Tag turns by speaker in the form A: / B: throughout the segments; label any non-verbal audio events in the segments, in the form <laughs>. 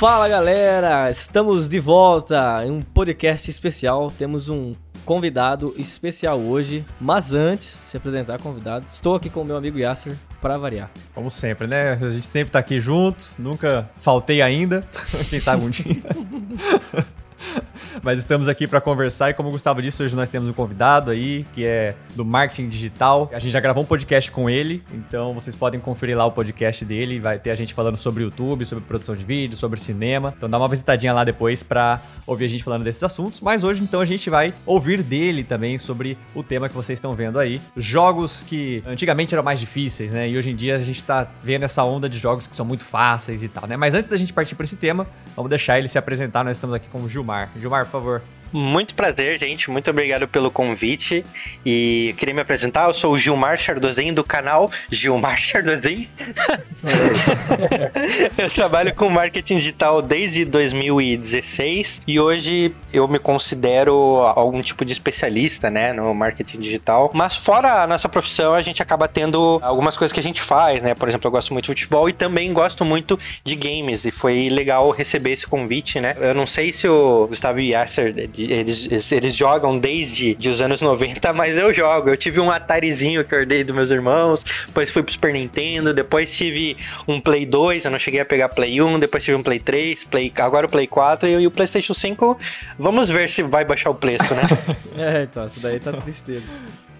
A: Fala galera, estamos de volta em um podcast especial. Temos um convidado especial hoje, mas antes de se apresentar convidado, estou aqui com o meu amigo Yasser para variar.
B: Como sempre, né? A gente sempre tá aqui junto, nunca faltei ainda. <laughs> Quem sabe um dia. <laughs> Mas estamos aqui para conversar e como o Gustavo disse, hoje nós temos um convidado aí que é do marketing digital. A gente já gravou um podcast com ele, então vocês podem conferir lá o podcast dele, vai ter a gente falando sobre YouTube, sobre produção de vídeo, sobre cinema. Então dá uma visitadinha lá depois para ouvir a gente falando desses assuntos. Mas hoje então a gente vai ouvir dele também sobre o tema que vocês estão vendo aí, jogos que antigamente eram mais difíceis, né? E hoje em dia a gente tá vendo essa onda de jogos que são muito fáceis e tal, né? Mas antes da gente partir para esse tema, vamos deixar ele se apresentar. Nós estamos aqui com o Gilmar. Gilmar, favor.
C: Muito prazer, gente. Muito obrigado pelo convite. E queria me apresentar. Eu sou o Gilmar Chardozin do canal Gilmar <laughs> Chardozin. eu trabalho com marketing digital desde 2016 e hoje eu me considero algum tipo de especialista, né, no marketing digital. Mas fora a nossa profissão, a gente acaba tendo algumas coisas que a gente faz, né? Por exemplo, eu gosto muito de futebol e também gosto muito de games e foi legal receber esse convite, né? Eu não sei se o Gustavo Yasser eles, eles jogam desde de os anos 90, mas eu jogo. Eu tive um Atarizinho que eu herdei dos meus irmãos, depois fui pro Super Nintendo, depois tive um Play 2, eu não cheguei a pegar Play 1, depois tive um Play 3, Play, agora o Play 4 e, e o PlayStation 5. Vamos ver se vai baixar o preço, né? <laughs>
A: é, então, isso daí tá tristeza.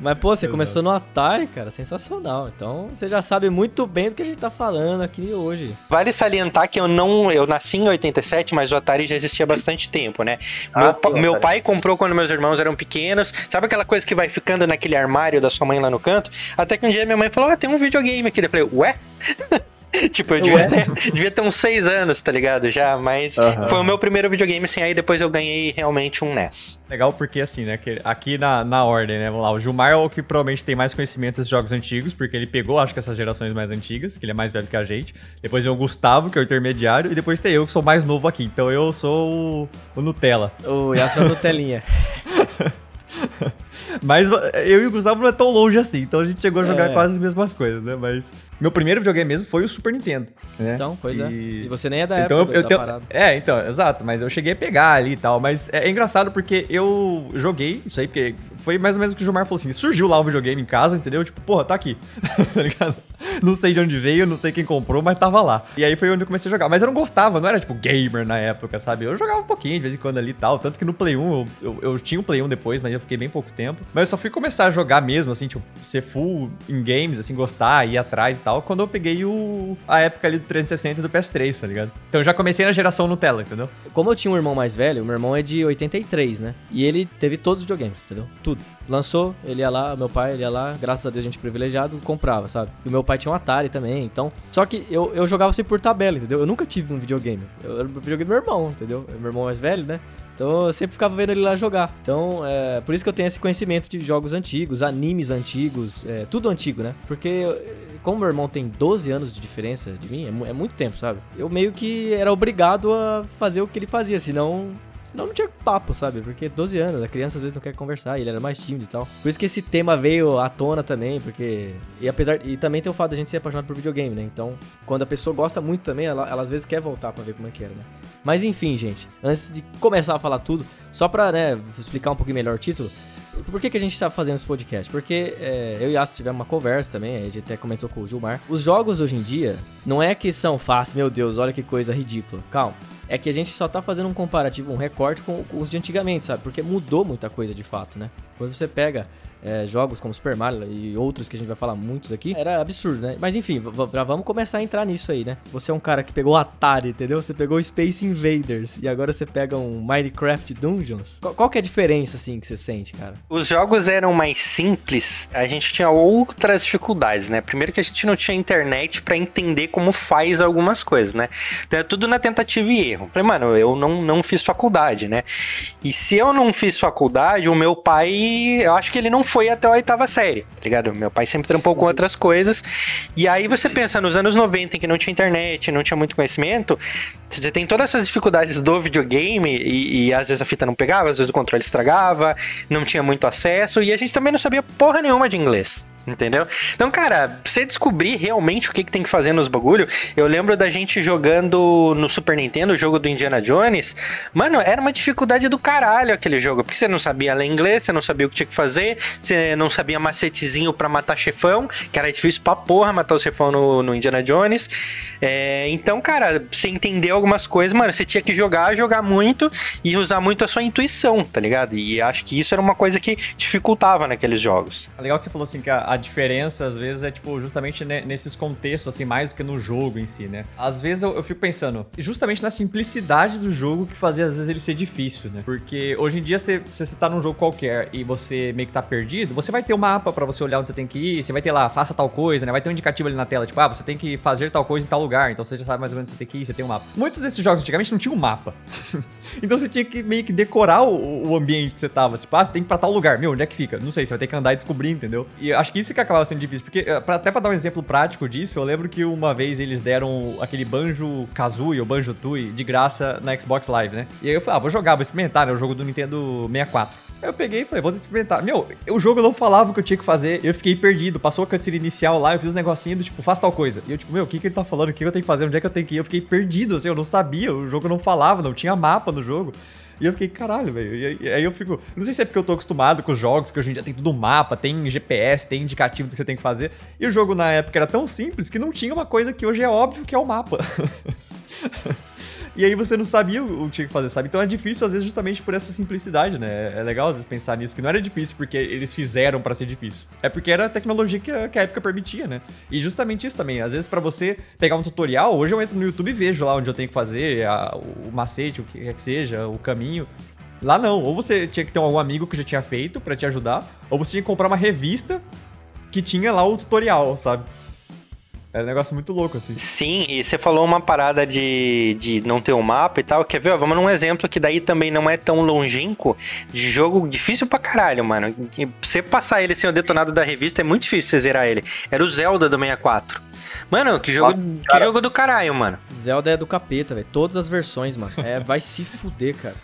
A: Mas, pô, você Exato. começou no Atari, cara, sensacional. Então, você já sabe muito bem do que a gente tá falando aqui hoje.
C: Vale salientar que eu não. Eu nasci em 87, mas o Atari já existia há bastante tempo, né? Ah, meu, meu pai comprou quando meus irmãos eram pequenos. Sabe aquela coisa que vai ficando naquele armário da sua mãe lá no canto? Até que um dia minha mãe falou: Ah, tem um videogame aqui. Eu falei, ué? <laughs> <laughs> tipo, eu devia ter, devia ter, uns seis anos, tá ligado? Já, mas uhum. foi o meu primeiro videogame, assim, aí depois eu ganhei realmente um NES.
B: Legal porque, assim, né, que aqui na, na ordem, né, vamos lá, o Gilmar é o que provavelmente tem mais conhecimento de jogos antigos, porque ele pegou, acho que essas gerações mais antigas, que ele é mais velho que a gente. Depois vem o Gustavo, que é o intermediário, e depois tem eu, que sou mais novo aqui. Então eu sou o, o Nutella.
A: O Yasuo Nutelinha. <laughs>
B: Mas eu e o Gustavo não é tão longe assim, então a gente chegou a jogar é. quase as mesmas coisas, né? Mas meu primeiro videogame mesmo foi o Super Nintendo. Né?
A: Então, pois é. e... é. E você nem é da então, época eu, eu tenho...
B: É, então, exato. Mas eu cheguei a pegar ali e tal. Mas é, é, engraçado porque eu joguei isso aí, porque foi mais ou menos o que o Gilmar falou assim: surgiu lá um videogame em casa, entendeu? Tipo, porra, tá aqui. <laughs> tá ligado? Não sei de onde veio, não sei quem comprou, mas tava lá. E aí foi onde eu comecei a jogar. Mas eu não gostava, não era tipo gamer na época, sabe? Eu jogava um pouquinho de vez em quando ali e tal. Tanto que no Play 1, eu, eu, eu tinha o Play 1 depois, mas eu fiquei bem pouco tempo. Mas eu só fui começar a jogar mesmo, assim, tipo, ser full em games, assim, gostar, ir atrás e tal, quando eu peguei o, a época ali do 360 e do PS3, tá ligado? Então eu já comecei na geração Nutella, entendeu?
A: Como eu tinha um irmão mais velho, meu irmão é de 83, né? E ele teve todos os videogames, entendeu? Tudo. Lançou, ele ia lá, meu pai, ele ia lá, graças a Deus, a gente privilegiado, comprava, sabe? E o meu pai tinha um Atari também, então. Só que eu, eu jogava assim por tabela, entendeu? Eu nunca tive um videogame. Eu era o videogame do meu irmão, entendeu? Meu irmão mais velho, né? Então eu sempre ficava vendo ele lá jogar. Então, é por isso que eu tenho esse conhecimento de jogos antigos, animes antigos, é, tudo antigo, né? Porque como meu irmão tem 12 anos de diferença de mim, é, é muito tempo, sabe? Eu meio que era obrigado a fazer o que ele fazia, senão Senão não tinha papo, sabe? Porque 12 anos, a criança às vezes não quer conversar, ele era mais tímido e tal. Por isso que esse tema veio à tona também, porque. E apesar. E também tem o fato da gente ser apaixonado por videogame, né? Então, quando a pessoa gosta muito também, ela, ela às vezes quer voltar para ver como é que era, né? Mas enfim, gente, antes de começar a falar tudo, só pra, né, explicar um pouquinho melhor o título. Por que, que a gente tá fazendo esse podcast? Porque é, eu e Aço tivemos uma conversa também, a gente até comentou com o Gilmar. Os jogos hoje em dia não é que são fáceis, meu Deus, olha que coisa ridícula. Calma é que a gente só tá fazendo um comparativo, um recorte com, com os de antigamente, sabe? Porque mudou muita coisa de fato, né? Quando você pega é, jogos como Super Mario e outros que a gente vai falar muitos aqui, era absurdo, né? Mas enfim, já vamos começar a entrar nisso aí, né? Você é um cara que pegou Atari, entendeu? Você pegou Space Invaders e agora você pega um Minecraft Dungeons. Qual, qual que é a diferença, assim, que você sente, cara?
C: Os jogos eram mais simples, a gente tinha outras dificuldades, né? Primeiro que a gente não tinha internet para entender como faz algumas coisas, né? Então é tudo na tentativa e erro. Falei, mano, eu não, não fiz faculdade, né? E se eu não fiz faculdade, o meu pai, eu acho que ele não foi até a oitava série, tá ligado? Meu pai sempre trampou com outras coisas. E aí você pensa, nos anos 90, em que não tinha internet, não tinha muito conhecimento, você tem todas essas dificuldades do videogame e, e às vezes a fita não pegava, às vezes o controle estragava, não tinha muito acesso e a gente também não sabia porra nenhuma de inglês. Entendeu? Então, cara, pra você descobrir realmente o que, que tem que fazer nos bagulho, eu lembro da gente jogando no Super Nintendo, o jogo do Indiana Jones. Mano, era uma dificuldade do caralho aquele jogo, porque você não sabia ler inglês, você não sabia o que tinha que fazer, você não sabia macetezinho para matar chefão, que era difícil pra porra matar o chefão no, no Indiana Jones. É, então, cara, você entender algumas coisas, mano, você tinha que jogar, jogar muito e usar muito a sua intuição, tá ligado? E acho que isso era uma coisa que dificultava naqueles jogos.
B: É legal que você falou assim que a, a diferença, às vezes, é, tipo, justamente nesses contextos, assim, mais do que no jogo em si, né? Às vezes eu, eu, fico pensando, justamente na simplicidade do jogo que fazia, às vezes, ele ser difícil, né? Porque hoje em dia, se, se você tá num jogo qualquer e você meio que tá perdido, você vai ter um mapa para você olhar onde você tem que ir, você vai ter lá, faça tal coisa, né? Vai ter um indicativo ali na tela, tipo, ah, você tem que fazer tal coisa em tal lugar, então você já sabe mais ou menos onde você tem que ir, você tem um mapa. Muitos desses jogos antigamente não tinham um mapa. <laughs> então você tinha que meio que decorar o, o ambiente que você tava. Tipo, ah, você tem que ir pra tal lugar. Meu, onde é que fica? Não sei, você vai ter que andar e descobrir, entendeu? E acho que isso que acabava sendo difícil. Porque, eh, até pra dar um exemplo prático disso, eu lembro que uma vez eles deram aquele Banjo Kazooie ou Banjo Tui de graça na Xbox Live, né? E aí eu falei, ah, vou jogar, vou experimentar, né? O jogo do Nintendo 64. Aí eu peguei e falei, vou experimentar. Meu, o jogo não falava o que eu tinha que fazer, eu fiquei perdido. Passou a cutscene inicial lá, eu fiz um negocinho do tipo, faz tal coisa. E eu, tipo, meu, o que, que ele tá falando? O que, que eu tenho que fazer? Onde é que eu tenho que ir? Eu fiquei perdido, assim, eu não sabia, o jogo não falava, não tinha mapa no jogo. E eu fiquei, caralho, velho. E aí eu fico. Não sei se é porque eu tô acostumado com os jogos, que hoje em dia tem tudo mapa, tem GPS, tem indicativo do que você tem que fazer. E o jogo na época era tão simples que não tinha uma coisa que hoje é óbvio que é o mapa. <laughs> E aí você não sabia o que tinha que fazer, sabe? Então é difícil, às vezes, justamente por essa simplicidade, né? É legal, às vezes, pensar nisso, que não era difícil porque eles fizeram para ser difícil. É porque era a tecnologia que a, que a época permitia, né? E justamente isso também. Às vezes, para você pegar um tutorial, hoje eu entro no YouTube e vejo lá onde eu tenho que fazer, a, o macete, o que quer que seja, o caminho. Lá não, ou você tinha que ter algum amigo que já tinha feito para te ajudar, ou você tinha que comprar uma revista que tinha lá o tutorial, sabe? É um negócio muito louco, assim.
C: Sim, e você falou uma parada de, de não ter um mapa e tal. Quer ver? vamos num exemplo que daí também não é tão longínquo de jogo difícil pra caralho, mano. Você passar ele sem o detonado da revista é muito difícil você zerar ele. Era o Zelda do 64. Mano, que jogo, Nossa, que jogo do caralho, mano.
A: Zelda é do capeta, velho. Todas as versões, mano. É, vai se fuder, cara.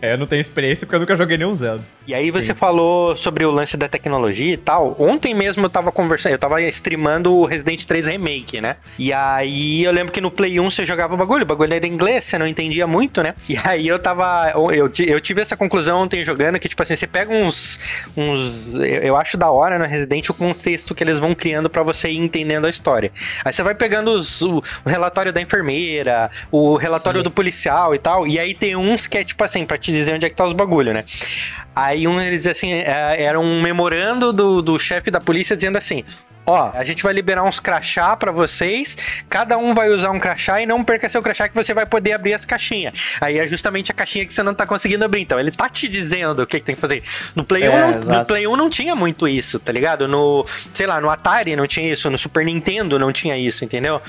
B: É, eu não tenho experiência porque eu nunca joguei nenhum Zelda.
C: E aí você Sim. falou sobre o lance da tecnologia e tal. Ontem mesmo eu tava conversando, eu tava streamando o Resident 3 Remake, né? E aí eu lembro que no Play 1 você jogava o bagulho, o bagulho era em inglês, você não entendia muito, né? E aí eu tava. Eu, eu tive essa conclusão ontem jogando que, tipo assim, você pega uns. uns eu acho da hora no Resident o contexto que eles vão criando para você ir entendendo a história. Aí você vai pegando os, o, o relatório da enfermeira, o relatório Sim. do policial e tal. E aí tem uns que é tipo assim, pra te te dizer onde é que tá os bagulho, né? Aí um eles assim, é, era um memorando do, do chefe da polícia dizendo assim: ó, a gente vai liberar uns crachá para vocês, cada um vai usar um crachá e não perca seu crachá que você vai poder abrir as caixinhas. Aí é justamente a caixinha que você não tá conseguindo abrir. Então, ele tá te dizendo o que, que tem que fazer. No Play, é, 1, não, no Play 1 não tinha muito isso, tá ligado? No, sei lá, no Atari não tinha isso, no Super Nintendo não tinha isso, entendeu?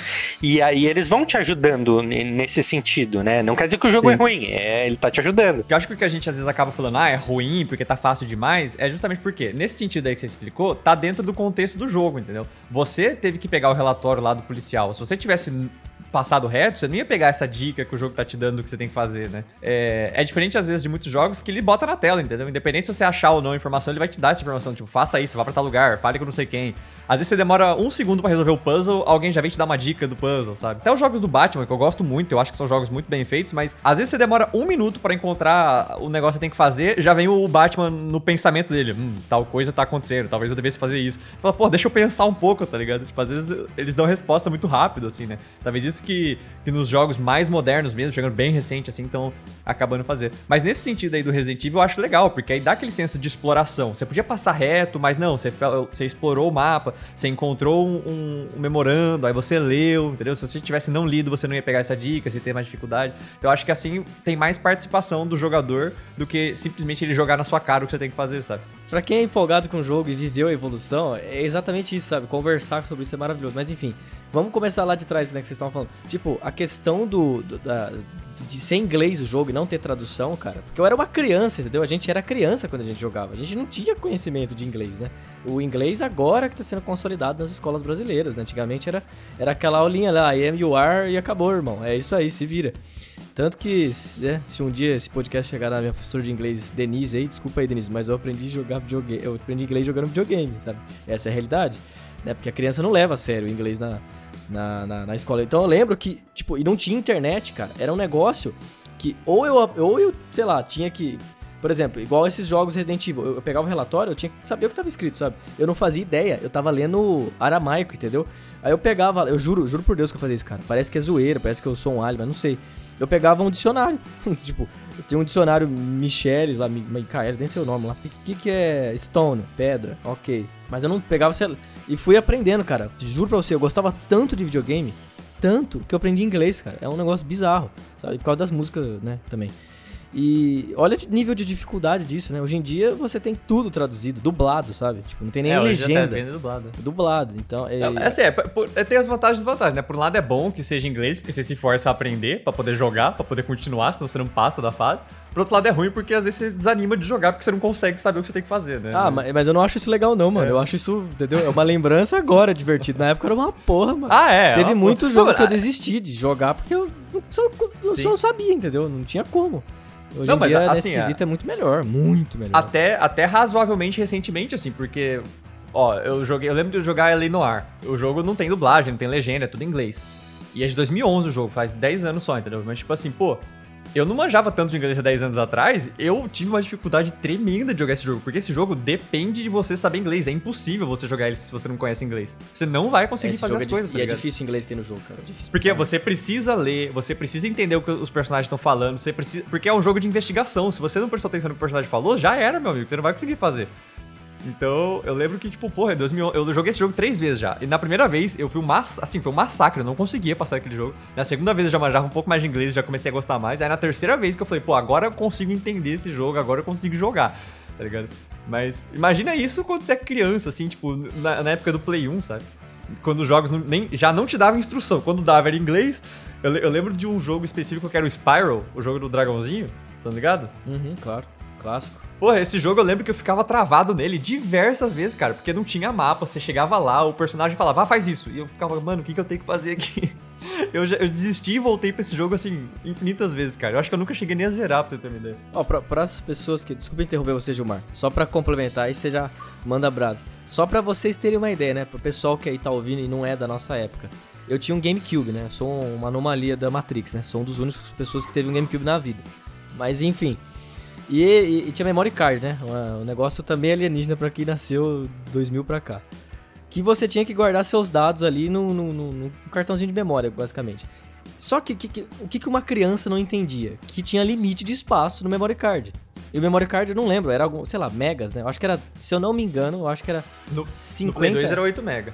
C: E aí eles vão te ajudando nesse sentido, né? Não quer dizer que o jogo Sim. é ruim, é, ele tá te ajudando.
B: Eu acho que o que a gente às vezes acaba falando, ah, é ruim porque tá fácil demais, é justamente porque, nesse sentido aí que você explicou, tá dentro do contexto do jogo, entendeu? Você teve que pegar o relatório lá do policial. Se você tivesse passado reto, você não ia pegar essa dica que o jogo tá te dando que você tem que fazer, né? É, é diferente, às vezes, de muitos jogos que ele bota na tela, entendeu? Independente se você achar ou não a informação, ele vai te dar essa informação. Tipo, faça isso, vá pra tal lugar, fale com não sei quem. Às vezes você demora um segundo para resolver o puzzle, alguém já vem te dar uma dica do puzzle, sabe? Até os jogos do Batman, que eu gosto muito, eu acho que são jogos muito bem feitos, mas às vezes você demora um minuto para encontrar o negócio que tem que fazer, já vem o Batman no pensamento dele. Hum, tal coisa tá acontecendo, talvez eu devesse fazer isso. Você fala, pô, deixa eu pensar um pouco, tá ligado? Tipo, às vezes eles dão resposta muito rápido, assim, né? Talvez isso que, que nos jogos mais modernos mesmo, chegando bem recente, assim, estão acabando fazer. Mas nesse sentido aí do Resident Evil, eu acho legal, porque aí dá aquele senso de exploração. Você podia passar reto, mas não, você, você explorou o mapa, você encontrou um, um, um, memorando, aí você leu, entendeu? Se você tivesse não lido, você não ia pegar essa dica, você ter mais dificuldade. Então eu acho que assim tem mais participação do jogador do que simplesmente ele jogar na sua cara o que você tem que fazer, sabe?
A: Pra quem é empolgado com o jogo e viveu a evolução, é exatamente isso, sabe? Conversar sobre isso é maravilhoso. Mas enfim, vamos começar lá de trás, né, que vocês estão falando. Tipo, a questão do, do da, de ser inglês o jogo e não ter tradução, cara. Porque eu era uma criança, entendeu? A gente era criança quando a gente jogava. A gente não tinha conhecimento de inglês, né? O inglês agora que tá sendo consolidado nas escolas brasileiras. Né? Antigamente era, era aquela aulinha lá, I am, you are, e acabou, irmão. É isso aí, se vira. Tanto que, é, se um dia esse podcast chegar na minha professora de inglês, Denise, aí, desculpa aí, Denise, mas eu aprendi jogar videogame. Eu aprendi inglês jogando videogame, sabe? Essa é a realidade. Né? Porque a criança não leva a sério o inglês na, na, na, na escola. Então eu lembro que, tipo, e não tinha internet, cara. Era um negócio que ou eu, ou eu, sei lá, tinha que por exemplo, igual esses jogos Resident Evil, eu, pegava o relatório, eu tinha que saber o que tava escrito, sabe? Eu não fazia ideia, eu tava lendo aramaico, entendeu? Aí eu pegava, eu juro, juro por Deus que eu fazia isso, cara. Parece que é zoeira, parece que eu sou um alien, mas não sei. Eu pegava um dicionário, <laughs> tipo, eu tinha um dicionário Micheles lá, Michael, nem sei o nome lá. O que, que é stone? Pedra, ok. Mas eu não pegava, sei lá, e fui aprendendo, cara. Juro pra você, eu gostava tanto de videogame, tanto, que eu aprendi inglês, cara. É um negócio bizarro, sabe? Por causa das músicas, né, também. E olha o nível de dificuldade disso, né? Hoje em dia você tem tudo traduzido, dublado, sabe? Tipo, não tem nem é, legenda.
B: Hoje tá dublado.
A: Dublado, então...
B: É, é, assim, é, é, tem as vantagens e desvantagens, né? Por um lado é bom que seja inglês, porque você se força a aprender para poder jogar, para poder continuar, senão você não passa da fase. Por outro lado é ruim porque às vezes você desanima de jogar porque você não consegue saber o que você tem que fazer, né?
A: Ah, mas, mas eu não acho isso legal não, mano. É. Eu acho isso, entendeu? É uma lembrança agora divertido. Na época era uma porra, mano.
B: Ah, é?
A: Teve muito jogo que eu desisti de jogar porque eu, só, eu só não sabia, entendeu? Não tinha como. Hoje não, em mas, dia, assim, nesse quesito, é muito melhor, muito melhor.
B: Até, até razoavelmente recentemente, assim, porque... Ó, eu joguei, eu lembro de jogar L no ar. O jogo não tem dublagem, não tem legenda, é tudo em inglês. E é de 2011 o jogo, faz 10 anos só, entendeu? Mas tipo assim, pô, eu não manjava tanto de inglês há 10 anos atrás, eu tive uma dificuldade tremenda de jogar esse jogo, porque esse jogo depende de você saber inglês. É impossível você jogar ele se você não conhece inglês. Você não vai conseguir esse fazer as
A: é
B: coisas, tá
A: E é difícil inglês ter no jogo, cara. É difícil
B: porque você precisa ler, você precisa entender o que os personagens estão falando, você precisa. Porque é um jogo de investigação. Se você não prestou atenção no que o personagem falou, já era, meu amigo. Você não vai conseguir fazer. Então, eu lembro que, tipo, porra, em 2011, eu joguei esse jogo três vezes já. E na primeira vez, eu fui um mass... assim, foi um massacre, eu não conseguia passar aquele jogo. Na segunda vez eu já manjava um pouco mais de inglês, já comecei a gostar mais. Aí na terceira vez que eu falei, pô, agora eu consigo entender esse jogo, agora eu consigo jogar, tá ligado? Mas imagina isso quando você é criança, assim, tipo, na, na época do Play 1, sabe? Quando os jogos não, nem, já não te davam instrução. Quando dava era inglês. Eu, eu lembro de um jogo específico que era o Spiral, o jogo do dragãozinho, tá ligado?
A: Uhum, claro. Clássico.
B: Porra, esse jogo eu lembro que eu ficava travado nele diversas vezes, cara, porque não tinha mapa. Você chegava lá, o personagem falava, ah, faz isso. E eu ficava, mano, o que, que eu tenho que fazer aqui? <laughs> Eu, já, eu desisti e voltei pra esse jogo, assim, infinitas vezes, cara. Eu acho que eu nunca cheguei nem a zerar, pra você ter.
A: Ó, pra, pras pessoas que. Desculpa interromper você, Gilmar. Só pra complementar, aí você já manda brasa. Só pra vocês terem uma ideia, né? Pro pessoal que aí tá ouvindo e não é da nossa época. Eu tinha um GameCube, né? Sou uma anomalia da Matrix, né? Sou um dos únicos pessoas que teve um GameCube na vida. Mas enfim. E, e, e, tinha memory card, né? O negócio também alienígena para quem nasceu 2000 pra cá. Que você tinha que guardar seus dados ali no, no, no, no cartãozinho de memória, basicamente. Só que, que, que o que, que uma criança não entendia? Que tinha limite de espaço no memory card. E o memory card eu não lembro, era algum, sei lá, megas, né? Eu acho que era, se eu não me engano, eu acho que era
B: no, 50. No Play 2 era 8 mega.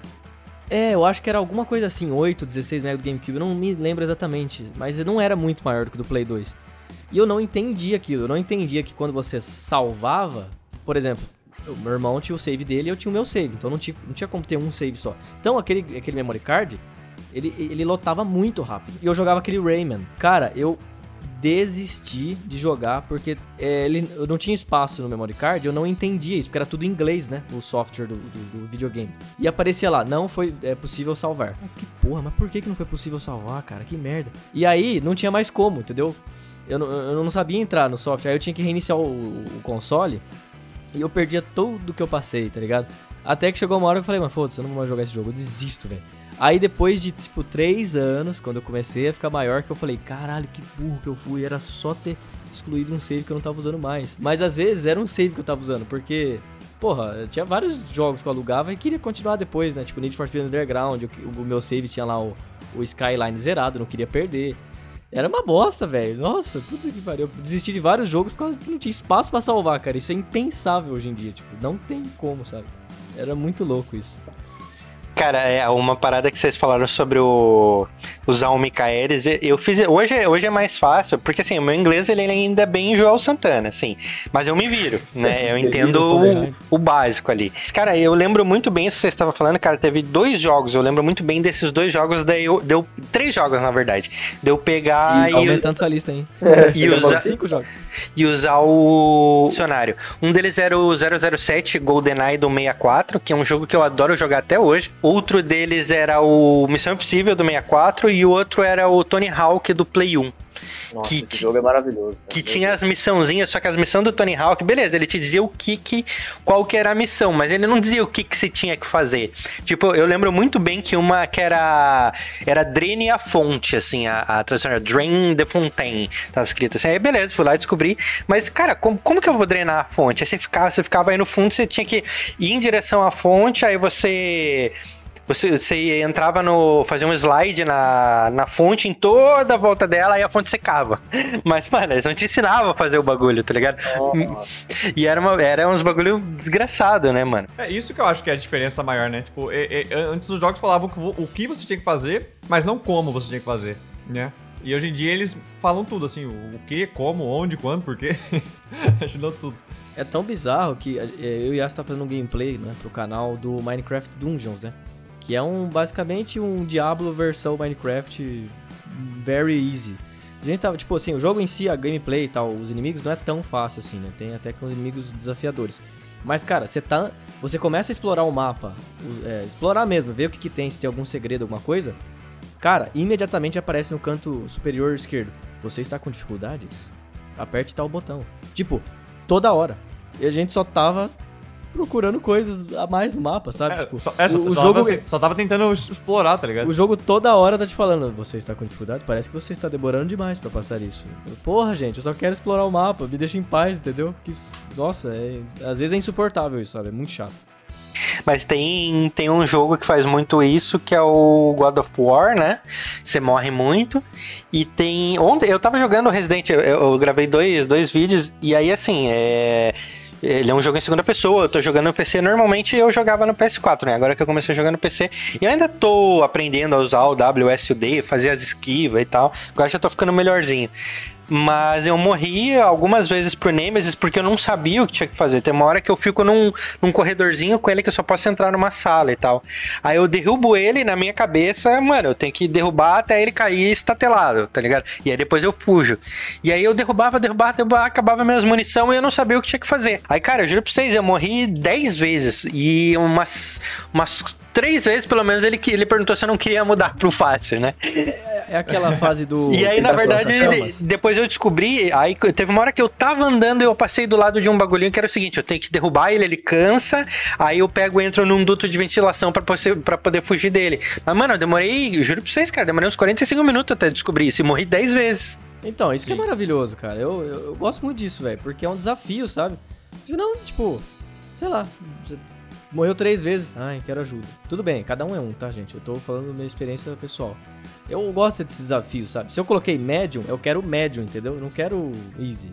A: É, eu acho que era alguma coisa assim, 8, 16 mega do GameCube, eu não me lembro exatamente, mas não era muito maior do que do Play 2. E eu não entendi aquilo. Eu não entendia que quando você salvava, por exemplo, o meu irmão tinha o save dele e eu tinha o meu save. Então não tinha, não tinha como ter um save só. Então aquele, aquele memory card, ele, ele lotava muito rápido. E eu jogava aquele Rayman. Cara, eu desisti de jogar porque é, ele, eu não tinha espaço no memory card, eu não entendia isso, porque era tudo em inglês, né? O software do, do, do videogame. E aparecia lá, não foi é, possível salvar. Ah, que porra, mas por que, que não foi possível salvar, cara? Que merda. E aí, não tinha mais como, entendeu? Eu eu não sabia entrar no software, aí eu tinha que reiniciar o, o console e eu perdia tudo que eu passei, tá ligado? Até que chegou uma hora que eu falei, mano, foda-se, eu não vou mais jogar esse jogo, eu desisto, velho. Aí depois de, tipo, três anos, quando eu comecei a ficar maior, que eu falei, caralho, que burro que eu fui, era só ter excluído um save que eu não tava usando mais. Mas às vezes era um save que eu tava usando, porque, porra, tinha vários jogos que eu alugava e queria continuar depois, né? Tipo, Need for Speed Underground, o, o meu save tinha lá o, o Skyline zerado, não queria perder. Era uma bosta, velho. Nossa, puta que pariu. Eu desisti de vários jogos por causa que não tinha espaço para salvar, cara. Isso é impensável hoje em dia. Tipo, não tem como, sabe? Era muito louco isso.
C: Cara, é uma parada que vocês falaram sobre o usar o Micaelis, eu fiz hoje, hoje é mais fácil, porque assim, o meu inglês ele ainda é bem Joel Santana, assim, mas eu me viro, <laughs> né? Eu entendo o, o, básico ali. Cara, eu lembro muito bem isso que você estava falando, cara, teve dois jogos, eu lembro muito bem desses dois jogos, daí eu, deu três jogos na verdade. Deu pegar
A: e, e aumentando essa lista aí. <laughs>
C: E usar cinco jogos. E usar o dicionário. Um deles era o 007 GoldenEye do 64, que é um jogo que eu adoro jogar até hoje. Outro deles era o Missão Impossível do 64 e o outro era o Tony Hawk do Play 1.
D: Nossa,
C: que,
D: esse jogo é maravilhoso. cara.
C: que tinha as missãozinhas, só que as missões do Tony Hawk, beleza, ele te dizia o que que, qual que era a missão, mas ele não dizia o que que você tinha que fazer. Tipo, eu lembro muito bem que uma que era, era Drene a fonte, assim, a, a tradução era Drain the Fontaine, tava escrito assim, aí beleza, fui lá e descobri, mas cara, como, como que eu vou drenar a fonte? Aí você ficava, você ficava aí no fundo, você tinha que ir em direção à fonte, aí você... Você, você entrava no. fazia um slide na, na fonte em toda a volta dela e a fonte secava. <laughs> Mas, mano, eles não te ensinavam a fazer o bagulho, tá ligado?
D: Nossa.
C: E era, uma, era uns bagulho desgraçado, né, mano?
B: É isso que eu acho que é a diferença maior, né? Tipo, e- e- antes os jogos falavam que o que você tinha que fazer, mas não como você tinha que fazer, né? E hoje em dia eles falam tudo, assim, o que, como, onde, quando, por quê. A gente dá tudo.
A: É tão bizarro que é, eu e a Yas tá fazendo um gameplay, né, pro canal do Minecraft Dungeons, né? Que é um basicamente um Diablo versão Minecraft very easy. A gente tava, tipo assim, o jogo em si, a gameplay e tal, os inimigos não é tão fácil assim, né? Tem até com inimigos desafiadores. Mas, cara, você tá. Você começa a explorar o mapa, é, explorar mesmo, ver o que, que tem, se tem algum segredo, alguma coisa. Cara, imediatamente aparece no canto superior esquerdo. Você está com dificuldades? Aperte tal botão. Tipo, toda hora. E a gente só tava procurando coisas a mais no mapa, sabe?
B: É,
A: Tipo,
B: só, é, só,
A: o, o
B: só
A: jogo,
B: tava, só tava tentando explorar, tá ligado?
A: o jogo toda hora tá te falando, você está com dificuldade? Parece que você está demorando demais pra passar isso. Eu, Porra, gente, eu só quero explorar o mapa, me deixa em paz, entendeu? Que, nossa, é- às vezes é insuportável isso, sabe? É muito chato.
C: Mas tem, tem um jogo que faz muito isso, que é o God of War, né? Você morre muito. E tem. Ontem eu tava jogando Resident eu, eu gravei dois, dois vídeos, e aí assim, é. Ele é um jogo em segunda pessoa, eu tô jogando no PC. Normalmente eu jogava no PS4, né? Agora que eu comecei a jogar no PC. E eu ainda tô aprendendo a usar o WSUD, fazer as esquivas e tal. Agora já tô ficando melhorzinho. Mas eu morri algumas vezes por Nemesis porque eu não sabia o que tinha que fazer. Tem uma hora que eu fico num, num corredorzinho com ele que eu só posso entrar numa sala e tal. Aí eu derrubo ele na minha cabeça, mano, eu tenho que derrubar até ele cair estatelado, tá ligado? E aí depois eu fujo. E aí eu derrubava, derrubava, derrubava, acabava minhas munição e eu não sabia o que tinha que fazer. Aí, cara, eu juro pra vocês, eu morri 10 vezes. E umas, umas três vezes, pelo menos, ele, que- ele perguntou se eu não queria mudar pro fácil, né?
A: É, é aquela fase do. <laughs>
C: E aí, na
A: da
C: verdade,
A: lança-chamas.
C: depois eu descobri. Aí teve uma hora que eu tava andando e eu passei do lado de um bagulhinho que era o seguinte: eu tenho que derrubar ele, ele cansa. Aí eu pego e entro num duto de ventilação pra, poder- pra poder fugir dele. Mas, mano, eu demorei, eu juro pra vocês, cara, demorei uns 45 minutos até descobrir isso e morri 10 vezes.
A: Então, isso que é
B: Sim.
A: maravilhoso, cara. Eu, eu, eu gosto muito disso, velho, porque é um desafio, sabe? Senão, tipo, sei lá, você morreu três vezes. Ai, quero ajuda. Tudo bem, cada um é um, tá, gente? Eu tô falando da minha experiência pessoal. Eu gosto desse desafio, sabe? Se eu coloquei médium, eu quero médium, entendeu? Eu não quero easy.